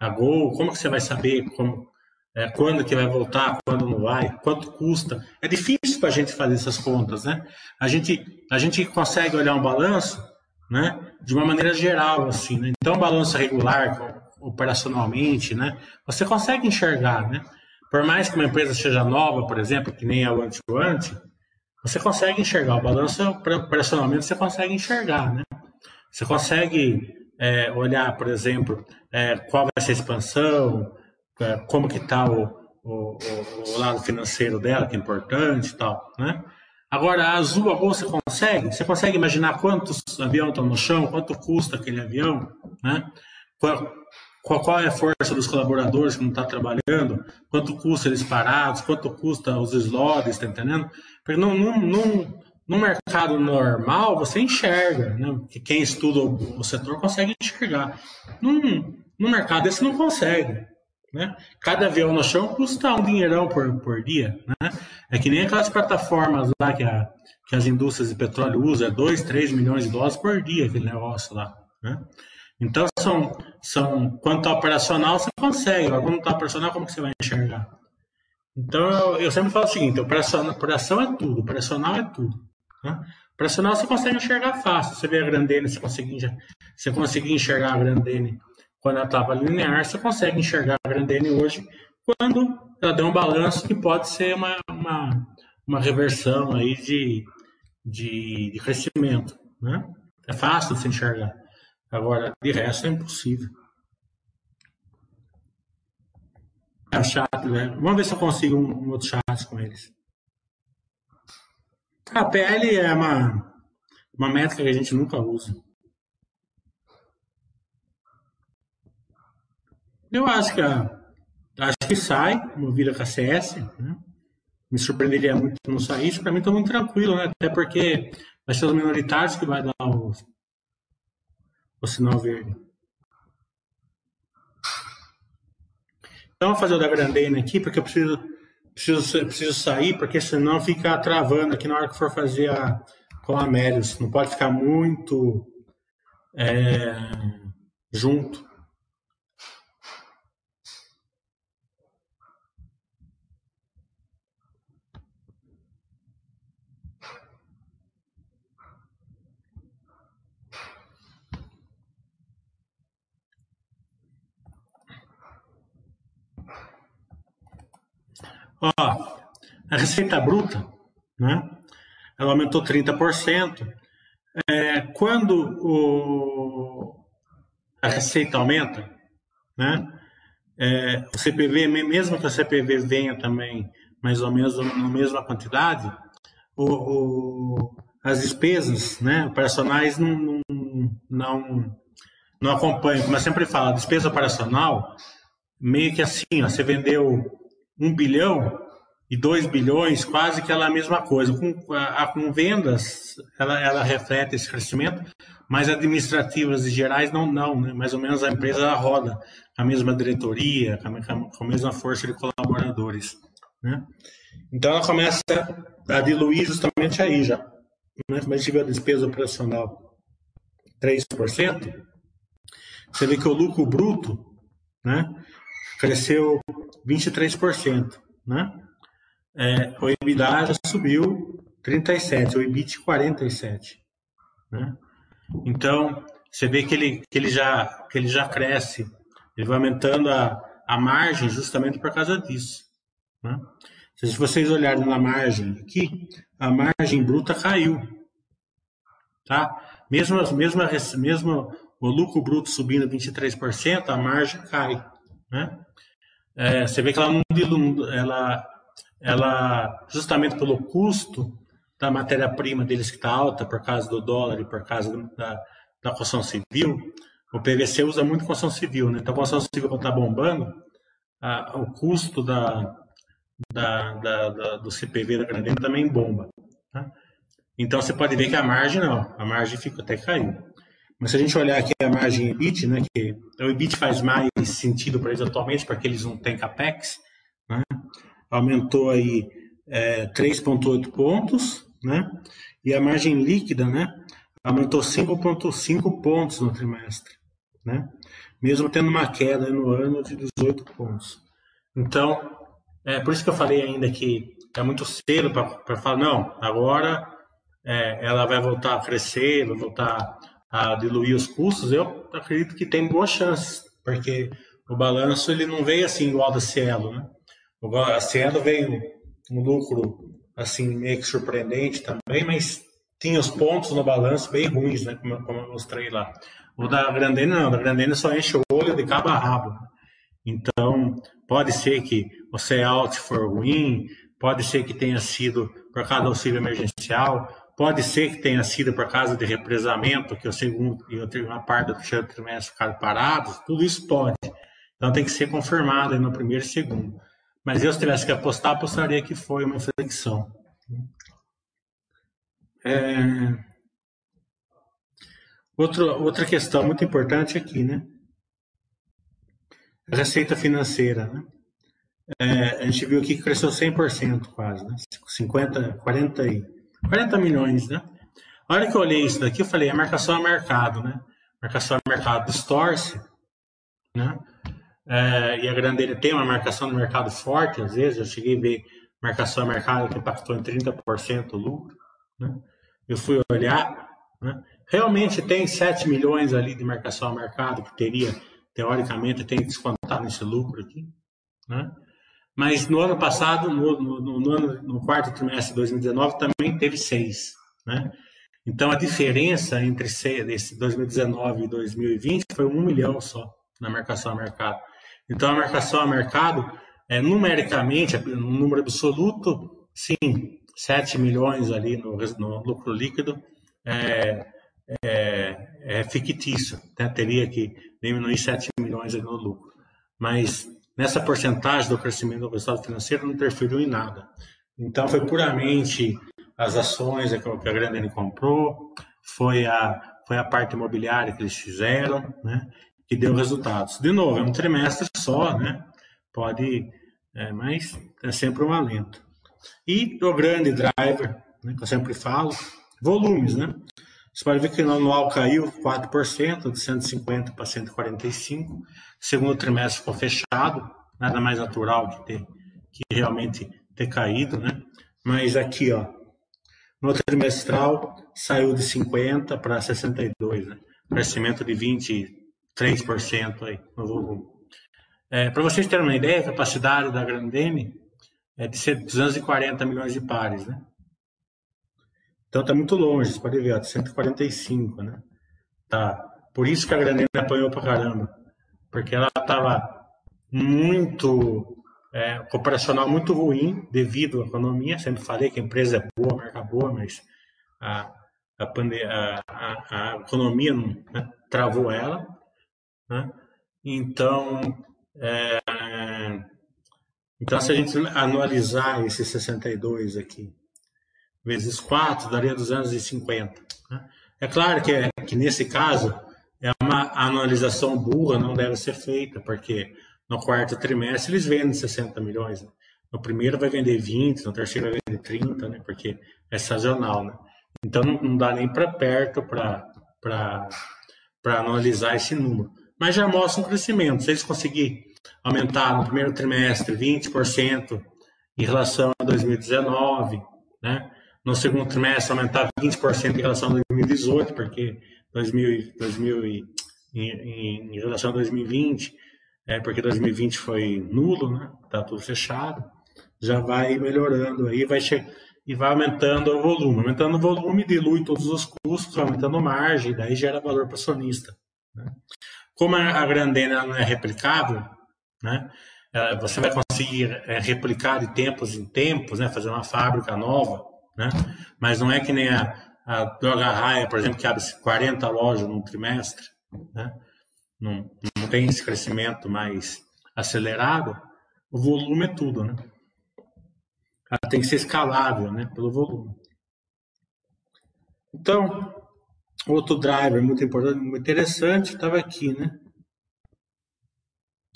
A Gol, como que você vai saber como, é, quando que vai voltar, quando não vai, quanto custa? É difícil para a gente fazer essas contas, né? A gente, a gente consegue olhar um balanço né? De uma maneira geral, assim, né? Então, balanço regular, operacionalmente, né? Você consegue enxergar, né? Por mais que uma empresa seja nova, por exemplo, que nem a Ante Ante, você consegue enxergar o balanço operacionalmente, você consegue enxergar, né? Você consegue é, olhar, por exemplo, é, qual vai ser a expansão, é, como que está o, o, o, lado financeiro dela, que é importante e tal, né? Agora, a Azul, a você consegue? Você consegue imaginar quantos aviões estão no chão? Quanto custa aquele avião? Né? Qual, qual, qual é a força dos colaboradores que não está trabalhando? Quanto custa eles parados? Quanto custa os slots? Está entendendo? Porque num, num, num, no mercado normal, você enxerga, né? Que quem estuda o, setor consegue enxergar. Num, no mercado esse não consegue. Né? Cada avião no chão custa um dinheirão por, por dia. Né? É que nem aquelas plataformas lá que, a, que as indústrias de petróleo usam, é 2, 3 milhões de dólares por dia aquele negócio lá. Né? Então, são, são, quanto ao operacional, você consegue. Agora, quando está operacional, como que você vai enxergar? Então, eu, eu sempre falo o seguinte: operação, operação é tudo, operacional é tudo. Né? Operacional você consegue enxergar fácil. Você vê a grandene, você consegue, você consegue enxergar a grandene quando ela estava linear, você consegue enxergar a grandene hoje quando ela deu um balanço que pode ser uma, uma, uma reversão aí de, de, de crescimento. Né? É fácil de se enxergar. Agora, de resto, é impossível. É chato, né? Vamos ver se eu consigo um, um outro chat com eles. A PL é uma, uma métrica que a gente nunca usa. Eu acho que, acho que sai, movida com a CS. Né? Me surpreenderia muito se não saísse. Para mim, está muito tranquilo, né? Até porque vai ser os minoritários que vai dar o, o sinal verde. Então, vou fazer o da Grandena aqui, porque eu preciso, preciso, preciso sair, porque senão fica travando aqui na hora que for fazer a, com a Melios. Não pode ficar muito é, junto. Ó, a receita bruta, né? Ela aumentou 30%. É, quando o, a receita aumenta, né? É, o CPV, mesmo que o CPV venha também mais ou menos na mesma quantidade, o, o, as despesas né, operacionais não, não, não, não acompanham. Como eu sempre falo, a despesa operacional, meio que assim, ó, você vendeu um bilhão e dois bilhões, quase que ela é a mesma coisa. Com, a, com vendas, ela, ela reflete esse crescimento, mas administrativas e gerais não, não. Né? Mais ou menos a empresa roda a mesma diretoria, com a, com a mesma força de colaboradores. Né? Então ela começa a diluir justamente aí já. Né? Mas tiver a despesa operacional 3%, você vê que o lucro bruto né, cresceu 23%, né? É, o EBITDA subiu 37, o EBIT 47, né? Então, você vê que ele, que ele, já, que ele já cresce, ele vai aumentando a, a margem justamente por causa disso. Né? Se vocês olharem na margem aqui, a margem bruta caiu. Tá? Mesmo, mesmo, mesmo o lucro bruto subindo 23%, a margem cai. Né? É, você vê que ela não ela, ela justamente pelo custo da matéria-prima deles que está alta por causa do dólar e por causa da, da construção civil, o PVC usa muito construção civil, né? Então a construção civil está bombando, a, o custo da, da, da, da, do CPV da Grandena também bomba. Tá? Então você pode ver que a margem não, a margem fica até caiu. Mas se a gente olhar aqui a margem EBIT, né, que o EBIT faz mais sentido para eles atualmente, porque eles não têm CAPEX, né, aumentou aí é, 3,8 pontos, né, e a margem líquida, né, aumentou 5,5 pontos no trimestre, né, mesmo tendo uma queda no ano de 18 pontos. Então, é por isso que eu falei ainda que é muito cedo para falar, não, agora é, ela vai voltar a crescer, vai voltar a diluir os custos, eu acredito que tem boas chances, porque o balanço ele não veio assim igual da Cielo, né? A Cielo veio um lucro assim meio que surpreendente também, mas tinha os pontos no balanço bem ruins, né? Como, como eu mostrei lá. O da Grandene não, da Grandene só enche o olho de cabo a rabo. Então, pode ser que o sellout for ruim, pode ser que tenha sido por causa do auxílio emergencial, pode ser que tenha sido por causa de represamento, que o segundo e uma parte do terceiro trimestre ficaram parados, tudo isso pode. Então tem que ser confirmado no primeiro e segundo. Mas eu, se tivesse que apostar, apostaria que foi uma inflexão. É... Outro, outra questão muito importante aqui, né? A receita financeira, né? É, a gente viu aqui que cresceu 100% quase, né? 50, 40, 40 milhões, né? A hora que eu olhei isso daqui, eu falei, a marcação a mercado, né? Marcação a mercado distorce, né? É, e a Grandeira tem uma marcação no mercado forte, às vezes, eu cheguei a ver marcação a mercado que impactou em 30% o lucro, né? Eu fui olhar, né? Realmente tem 7 milhões ali de marcação ao mercado que teria, teoricamente, tem que descontar nesse lucro aqui. Né? Mas no ano passado, no, no, no, ano, no quarto trimestre de 2019, também teve 6. Né? Então a diferença entre esse 2019 e 2020 foi 1 milhão só na marcação ao mercado. Então a marcação ao mercado, é, numericamente, no número absoluto, sim, 7 milhões ali no, no lucro líquido. É, é, é fictício, né? teria que diminuir 7 milhões no lucro. Mas nessa porcentagem do crescimento do resultado financeiro não interferiu em nada. Então foi puramente as ações que a Grandene comprou, foi a, foi a parte imobiliária que eles fizeram, né? que deu resultados. De novo, é um trimestre só, né? Pode, é, mas é sempre um alento. E o grande driver, né, que eu sempre falo, volumes, né? Você pode ver que o anual caiu 4%, de 150 para 145. Segundo trimestre ficou fechado, nada mais natural que ter que realmente ter caído, né? Mas aqui, ó, no trimestral saiu de 50 para 62, né? Crescimento de 23% aí no volume. É, para vocês terem uma ideia, a capacidade da Grandene é de ser 240 milhões de pares, né? Então está muito longe, você pode ver, ó, 145, né? Tá. Por isso que a Granena apanhou pra caramba. Porque ela estava muito. É, operacional muito ruim devido à economia. Sempre falei que a empresa é boa, a marca é boa, mas a, a, a, a, economia né, travou ela. Né? Então, é, então, se a gente analisar esses 62 aqui, vezes 4 daria 250. Né? É claro que, é, que nesse caso é uma anualização burra, não deve ser feita, porque no quarto trimestre eles vendem 60 milhões. Né? No primeiro vai vender 20, no terceiro vai vender 30, né? porque é sazonal. Né? Então não, dá nem para perto para analisar esse número. Mas já mostra um crescimento. Se eles conseguirem aumentar no primeiro trimestre 20% em relação a 2019, né? No segundo trimestre aumentar 20% em relação a 2018, porque 2000, 2000 em, em, relação a 2020, é, porque 2020 foi nulo, né? Tá tudo fechado, já vai melhorando aí, vai e vai aumentando o volume. Aumentando o volume, dilui todos os custos, aumentando margem, daí gera valor para o acionista. Né? Como a Grandena não é replicável, né? É, você vai conseguir é, replicar de tempos em tempos, né? fazer uma fábrica nova, né? Mas não é que nem a, a Droga Raia, por exemplo, que abre 40 lojas num trimestre, né? não, não tem esse crescimento mais acelerado, o volume é tudo, né? Ela tem que ser escalável, né? Pelo volume. Então, outro driver muito importante, muito interessante, estava aqui, né?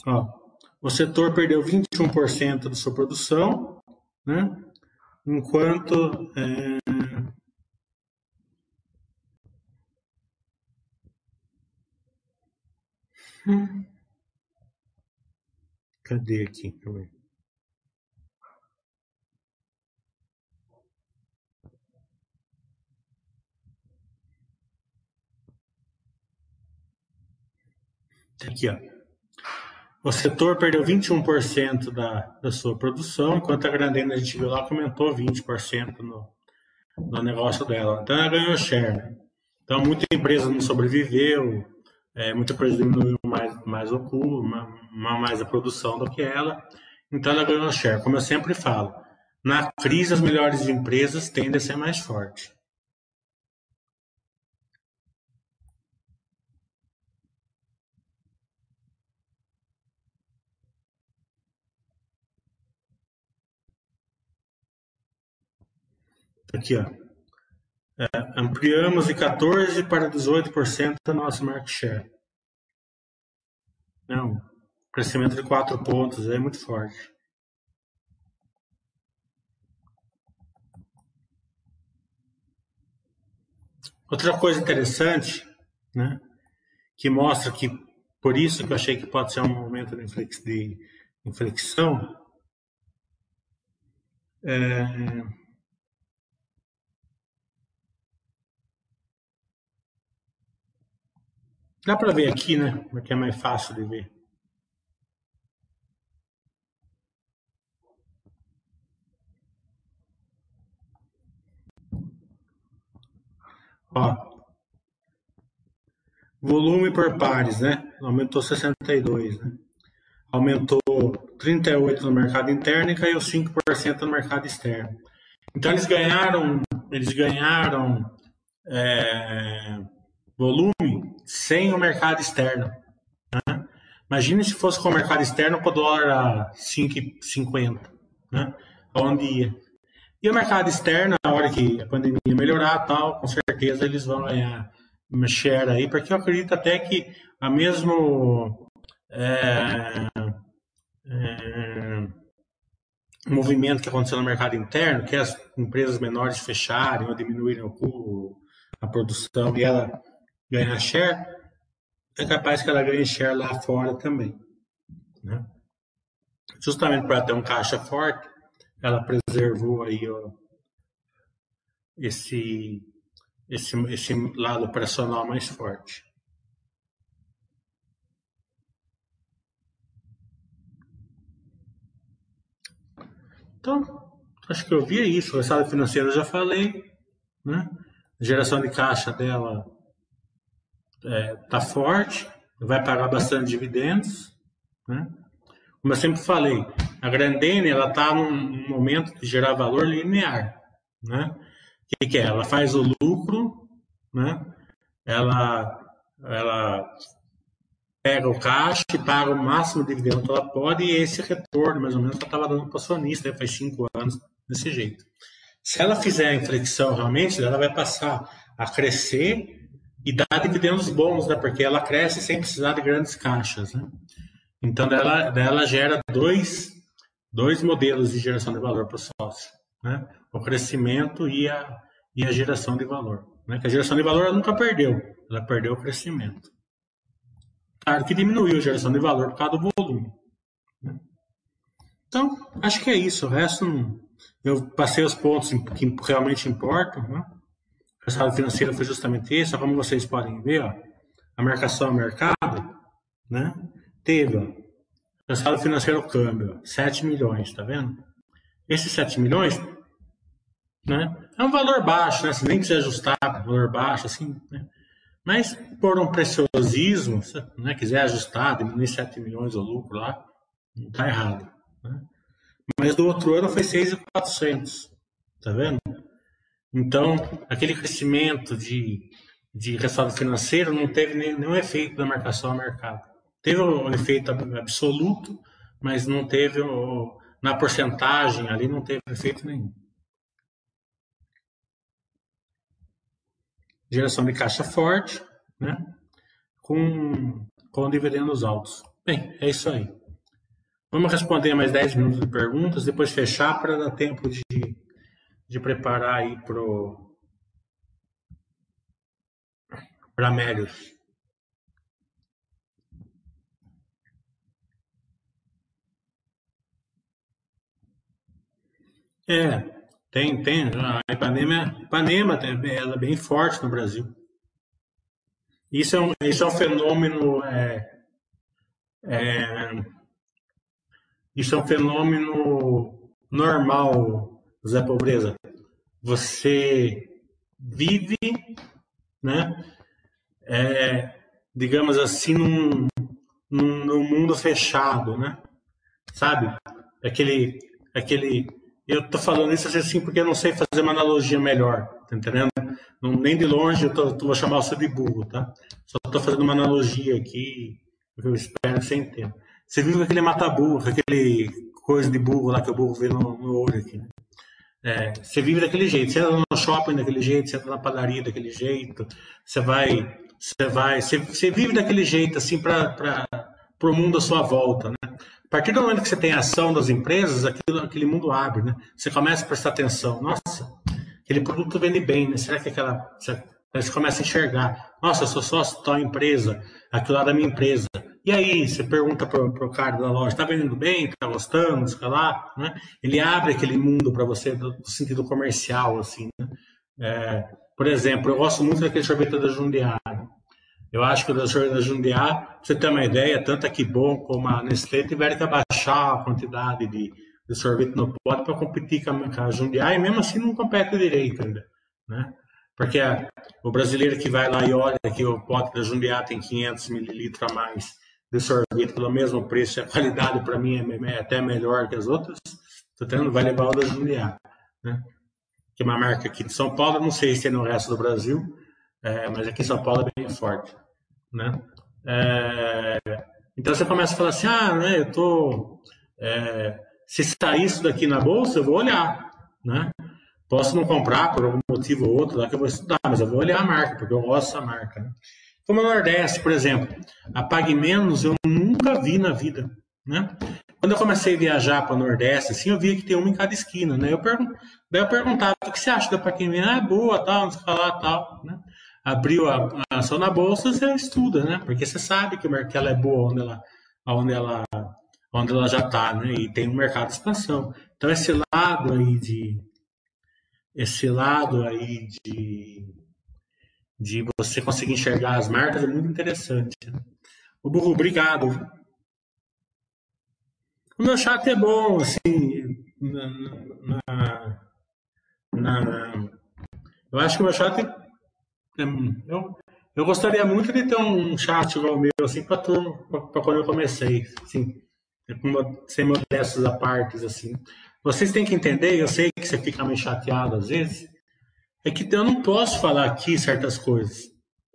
Ó, o setor perdeu 21% da sua produção, né? enquanto é, cadê aqui tá Aqui, ó. O setor perdeu 21% da, da sua produção, enquanto a Grandena a gente viu lá aumentou 20% no, no negócio dela. Então ela ganhou share. Então muita empresa não sobreviveu, é, muita empresa diminuiu mais, mais o custo, mais a produção do que ela. Então ela ganhou share. Como eu sempre falo, na crise as melhores empresas tendem a ser mais fortes. Aqui, ó. É, ampliamos de 14% para 18% a nossa market share. Não, crescimento de 4 pontos é muito forte. Outra coisa interessante, né, que mostra que, por isso que eu achei que pode ser um momento de inflexão, é, Dá para ver aqui, né? Porque é mais fácil de ver. Ó, volume por pares, né? Aumentou 62, né? Aumentou 38 no mercado interno e caiu 5% no mercado externo. Então eles ganharam, eles ganharam é, volume sem o mercado externo. Né? Imagine se fosse com o mercado externo com o dólar a 5,50, né? onde ia. E o mercado externo, na hora que a pandemia melhorar, tal, com certeza eles vão ganhar aí, porque eu acredito até que a mesmo é, é, movimento que aconteceu no mercado interno, que as empresas menores fecharem ou diminuírem a produção e ela ganhar share, é capaz que ela ganhe share lá fora também. Né? Justamente para ter um caixa forte, ela preservou aí ó, esse, esse, esse lado operacional mais forte. Então, acho que eu vi isso. O resultado financeiro eu já falei. Né? A geração de caixa dela está é, tá forte, vai pagar bastante dividendos. Né? Como eu sempre falei, a Grandene ela está num momento de gerar valor linear. Né? O que, que é? Ela faz o lucro, né? ela, ela pega o caixa e paga o máximo de dividendo que ela pode, e esse retorno, mais ou menos, ela estava dando para o acionista, né? faz cinco anos desse jeito. Se ela fizer a inflexão realmente, ela vai passar a crescer e dá dividendos bons, né? Porque ela cresce sem precisar de grandes caixas, né? Então, dela, dela gera dois, dois modelos de geração de valor para o sócio, né? O crescimento e a, e a geração de valor. Né? Que a geração de valor ela nunca perdeu, ela perdeu o crescimento. Claro que diminuiu a geração de valor por causa do volume. Né? Então, acho que é isso. O resto, eu passei os pontos que realmente importam, né? O resultado financeiro foi justamente isso, como vocês podem ver, ó, a marcação ao mercado, né? Teve, ó, resultado financeiro câmbio, 7 milhões, tá vendo? Esses 7 milhões, né? É um valor baixo, né? Você nem precisa ajustar valor baixo, assim, né? Mas por um preciosismo, se né, quiser ajustar, diminuir 7 milhões o lucro lá, não está errado. Né? Mas do outro ano foi 6,400, tá vendo? Então, aquele crescimento de, de resultado financeiro não teve nenhum efeito da marcação ao mercado. Teve um efeito absoluto, mas não teve, na porcentagem ali, não teve efeito nenhum. Geração de caixa forte, né? com, com dividendos altos. Bem, é isso aí. Vamos responder mais 10 minutos de perguntas, depois fechar para dar tempo de de preparar aí pro para Mérios. É, tem, tem. A Ipanema, Ipanema ela é bem forte no Brasil. Isso é um, isso é um fenômeno é, É, isso é um fenômeno normal, Zé Pobreza. Você vive, né? É, digamos assim, num, num, num, mundo fechado, né? Sabe? Aquele, aquele. Eu tô falando isso assim porque eu não sei fazer uma analogia melhor, tá entendendo? Não, nem de longe eu tô, tô, vou chamar você de burro, tá? Só tô fazendo uma analogia aqui, eu espero que você entenda. Você viu aquele mata-burro, aquele coisa de burro lá que o burro vê no, no olho aqui, né? É, você vive daquele jeito, você entra no shopping daquele jeito, você entra na padaria daquele jeito, você vai, você vai, você, você vive daquele jeito assim para o mundo à sua volta, né? A partir do momento que você tem ação das empresas, aquilo, aquele mundo abre, né? Você começa a prestar atenção, nossa, aquele produto vende bem, né? Será que aquela, você começa a enxergar, nossa, eu sou sócio tal empresa, aquilo lá da minha empresa, e aí, você pergunta para o cara da loja, está vendendo bem, está gostando, sei lá, né? Ele abre aquele mundo para você do, do, sentido comercial, assim, né? é, por exemplo, eu gosto muito daquele sorvete da Jundiá. Eu acho que o da sorvete da Jundiá, pra você ter uma ideia, tanto a Kibon como a Nestlé tiveram que abaixar a quantidade de, de sorvete no pote para competir com a, com a Jundiá, e mesmo assim não compete direito ainda, né? Porque o brasileiro que vai lá e olha que o pote da Jundiá tem 500 mililitros a mais de sorvete pelo mesmo preço, a qualidade para mim é, até melhor que as outras, estou tendo vai levar o da Juliá, né? que é uma marca aqui de São Paulo, não sei se é no resto do Brasil, é, mas aqui em São Paulo é bem forte, né? É, então você começa a falar assim, ah, né, eu tô, é, se sair isso daqui na bolsa, eu vou olhar, né? Posso não comprar por algum motivo ou outro lá que eu vou estudar, mas eu vou olhar a marca, porque eu gosto dessa marca, né? Como o Nordeste, por exemplo, a Pague Menos eu nunca vi na vida, né? Quando eu comecei a viajar para o Nordeste, assim, eu via que tem uma em cada esquina, né? Eu pergun Daí eu perguntava, o que você acha da Pague Menos? Ah, é boa, tal, não sei falar, tal, né? Abriu a, a ação na bolsa, você estuda, né? Porque você sabe que ela é boa onde ela, onde ela, onde ela já está, né? E tem um mercado de expansão. Então esse lado aí de, esse lado aí de de você conseguir enxergar as marcas é muito interessante. Né? O burro, obrigado. O meu chat é bom, assim, na, na, na eu acho que o meu chat é, eu, eu gostaria muito de ter um chat igual o meu, assim, para quando eu comecei, assim, sem modestos a partes, assim. Vocês têm que entender, eu sei que você fica meio chateado às vezes, é que eu não posso falar aqui certas coisas.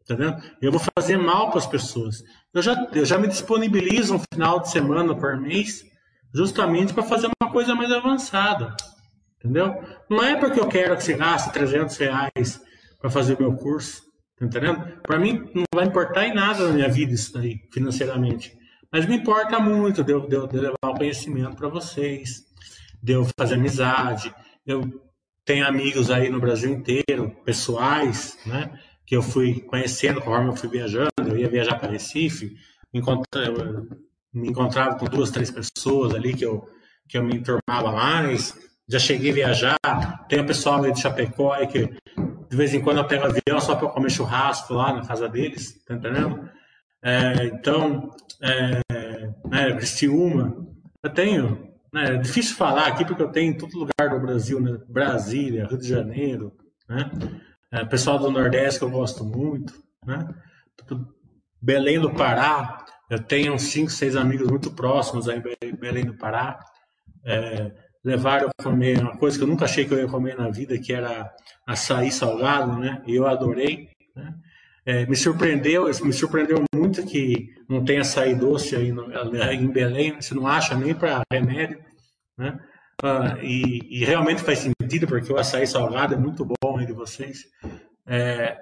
Tá vendo? Eu vou fazer mal para as pessoas. Eu já, eu já me disponibilizo um final de semana por mês justamente para fazer uma coisa mais avançada. Entendeu? Não é porque eu quero que você gaste 300 reais para fazer o meu curso. Tá entendendo? Para mim não vai importar em nada na minha vida isso daí, financeiramente. Mas me importa muito de eu, de eu, de eu levar o conhecimento para vocês, de eu fazer amizade, eu tenho amigos aí no Brasil inteiro, pessoais, né? Que eu fui conhecendo conforme eu fui viajando. Eu ia viajar para Recife, me encontrava, com duas, três pessoas ali que eu, que eu me enturmava mais. Já cheguei a viajar. Tem o pessoal aí de Chapecó aí que de vez em quando eu pego avião só para comer churrasco lá na casa deles, tá entendendo? É, então, é, né, Criciúma, eu tenho né? É difícil falar aqui porque eu tenho em todo lugar do Brasil, né? Brasília, Rio de Janeiro, né? É, pessoal do Nordeste que eu gosto muito, né? Belém do Pará, eu tenho uns 5, 6 amigos muito próximos aí em Belém do Pará. É, levaram a comer uma coisa que eu nunca achei que eu ia comer na vida, que era açaí salgado, né? E eu adorei, né? É, me surpreendeu, me surpreendeu muito que não tenha açaí doce aí no, em Belém, você não acha nem para remédio, né? Ah, e, e, realmente faz sentido, porque o açaí salgado é muito bom aí de vocês. É,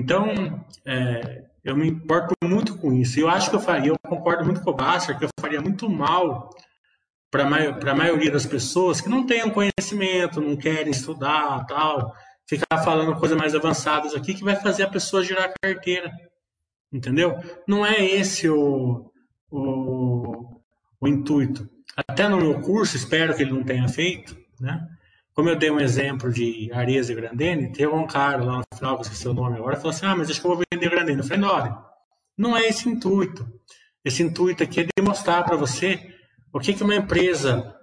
então, é, eu me importo muito com isso. Eu acho que eu faria, eu concordo muito com o Basser, que eu faria muito mal para a maioria das pessoas que não tenham conhecimento, não querem estudar, tal, ficar falando coisas mais avançadas aqui que vai fazer a pessoa girar a carteira. Entendeu? Não é esse o, o, o intuito. Até no meu curso, espero que ele não tenha feito, né? Como eu dei um exemplo de Arias e Grandene, teve um cara lá no final, que eu esqueci o nome agora, falou assim: Ah, mas acho que eu vou vender Grandene. Eu falei: Não, não é esse intuito. esse intuito aqui é de mostrar para você o que, que uma empresa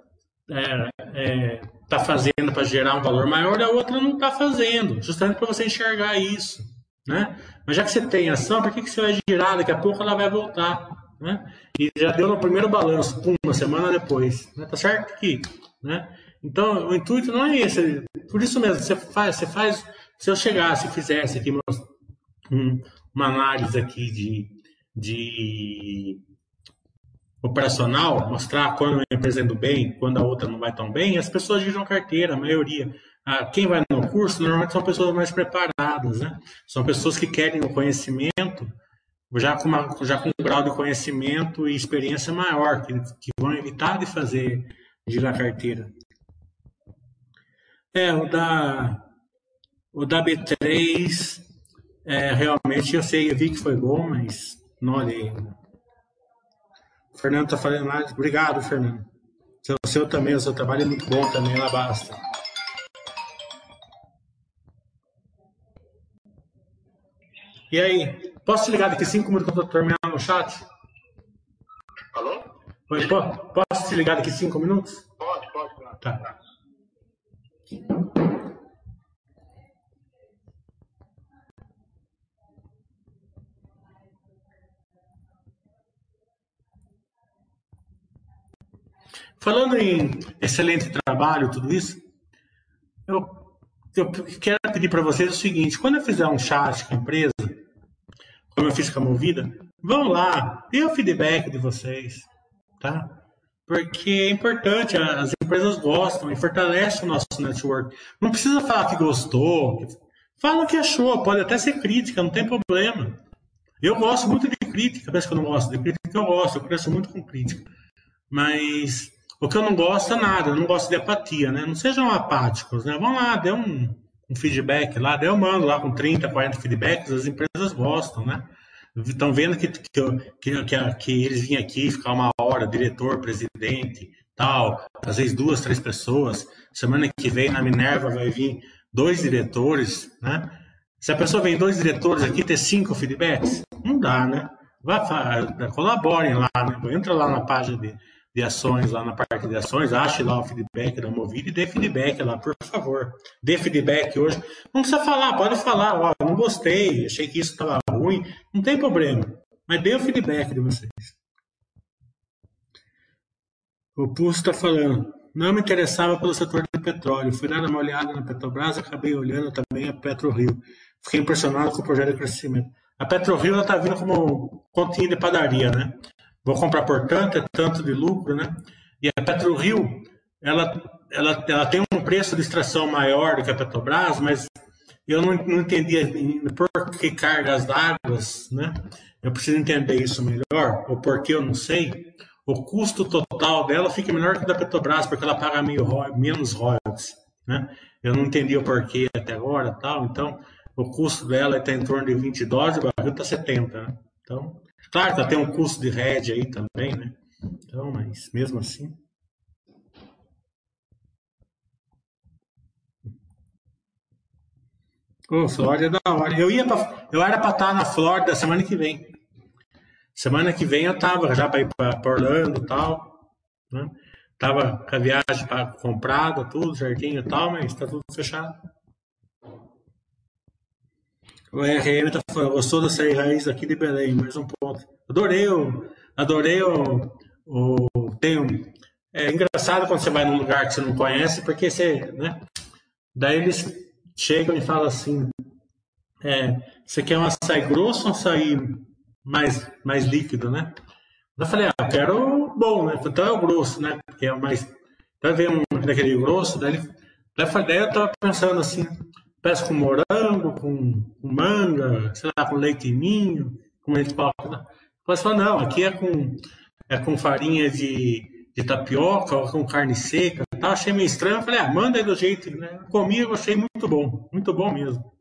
está é, é, fazendo para gerar um valor maior e a outra não está fazendo, justamente para você enxergar isso. Né? Mas já que você tem ação, por que, que você vai girar? Daqui a pouco ela vai voltar. Né? E já deu no primeiro balanço, pum, uma semana depois. Né? Tá certo aqui. Né? Então, o intuito não é esse. Por isso mesmo, você faz, você faz se eu chegasse e fizesse aqui uma análise aqui de, de operacional, mostrar quando uma empresa indo bem, quando a outra não vai tão bem, as pessoas giram carteira, a maioria. Ah, quem vai no curso normalmente são pessoas mais preparadas, né? São pessoas que querem o conhecimento já com, uma, já com um grau de conhecimento e experiência maior, que, que vão evitar de fazer girar carteira. É, o da, o da B3, é, realmente eu sei, eu vi que foi bom, mas não olhei. O Fernando está falando mais. Obrigado, Fernando. O seu também, o seu trabalho é muito bom também, lá basta. E aí, posso te ligar daqui cinco minutos para terminar no chat? Alô? Oi, posso te ligar daqui cinco minutos? Pode, pode. pode. Tá. Falando em excelente trabalho, tudo isso, eu, eu quero pedir para vocês o seguinte: quando eu fizer um chat com a empresa, como eu fiz com a Movida, vão lá, dê o feedback de vocês, tá? Porque é importante, as empresas gostam e fortalece o nosso network. Não precisa falar que gostou, fala o que achou, pode até ser crítica, não tem problema. Eu gosto muito de crítica, parece que eu não gosto de crítica, eu gosto, eu cresço muito com crítica. Mas o que eu não gosto é nada, eu não gosto de apatia, né? Não sejam apáticos, né? Vão lá, dê um, um feedback lá, daí eu mando lá com 30, 40 feedbacks, as empresas gostam, né? Estão vendo que, que, que, que, eles vêm aqui ficar uma hora, diretor, presidente, tal, às vezes duas, três pessoas. Semana que vem na Minerva vai vir dois diretores, né? Se a pessoa vem dois diretores aqui ter cinco feedbacks, não dá, né? Vai, colaborem lá, né? entra lá na página de, de ações lá na parte de ações, ache lá o feedback da Movida e dê feedback lá, por favor. Dê feedback hoje. Não precisa falar, pode falar, ó, não gostei, achei que isso estava ruim, não tem problema. Mas dê o feedback de vocês. O Pulso está falando, não me interessava pelo setor de petróleo. Fui dar uma olhada na Petrobras, acabei olhando também a PetroRio. Fiquei impressionado com o projeto de crescimento. A PetroRio está vindo como continha de padaria, né? Vou comprar por tanto, é tanto de lucro, né? E a PetroRio, ela, ela, ela tem um preço de extração maior do que a Petrobras, mas eu não, não entendia por que cargas d'água, né? Eu preciso entender isso melhor, ou porque eu não sei. O custo total dela fica menor que o da Petrobras, porque ela paga meio, menos royalties, né? Eu não entendi o porquê até agora, tal. Então, o custo dela está em torno de 20 dólares, o barril está 70, né? Então, Claro que tem um custo de rede aí também, né? Então, mas mesmo assim. Ô, Flórida é da hora. Eu ia pra, eu era para estar na Flórida semana que vem. Semana que vem eu tava já para ir para Orlando e tal, né? Tava com a viagem comprada, tudo certinho e tal, mas está tudo fechado. O RM tá falando, gostou da série Raiz aqui de Belém, mais um ponto. Adorei o. Adorei o. o tem é engraçado quando você vai num lugar que você não conhece, porque você. Né? Daí eles chegam e falam assim: é, você quer um açaí grosso ou um açaí mais, mais líquido, né? Eu falei, ah, eu quero o bom, né? Então é o grosso, né? Porque é o mais. Daí veio um daquele grosso, daí, daí eu tava pensando assim, peço com morango, com, com, manga, sei lá, com leite ninho, como a gente. Né? Mas fala, não, aqui é com, é com farinha de, de tapioca, ou com carne seca. Tá? Achei meio estranho. falei, ah, manda aí do jeito. Né? Comi, eu achei muito bom, muito bom mesmo.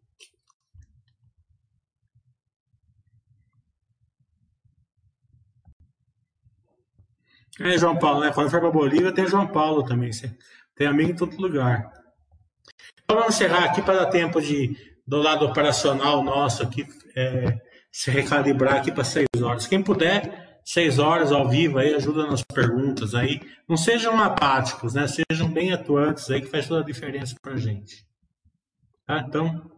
É, João Paulo, né? Quando for para Bolívia, tem João Paulo também. Tem amigo em todo lugar. Então vamos encerrar aqui para dar tempo de, do lado operacional nosso aqui, é, se recalibrar aqui para seis horas. Quem puder, seis horas ao vivo aí, ajuda nas perguntas aí. Não sejam apáticos, né? Sejam bem atuantes aí, que faz toda a diferença pra gente. Tá? Então,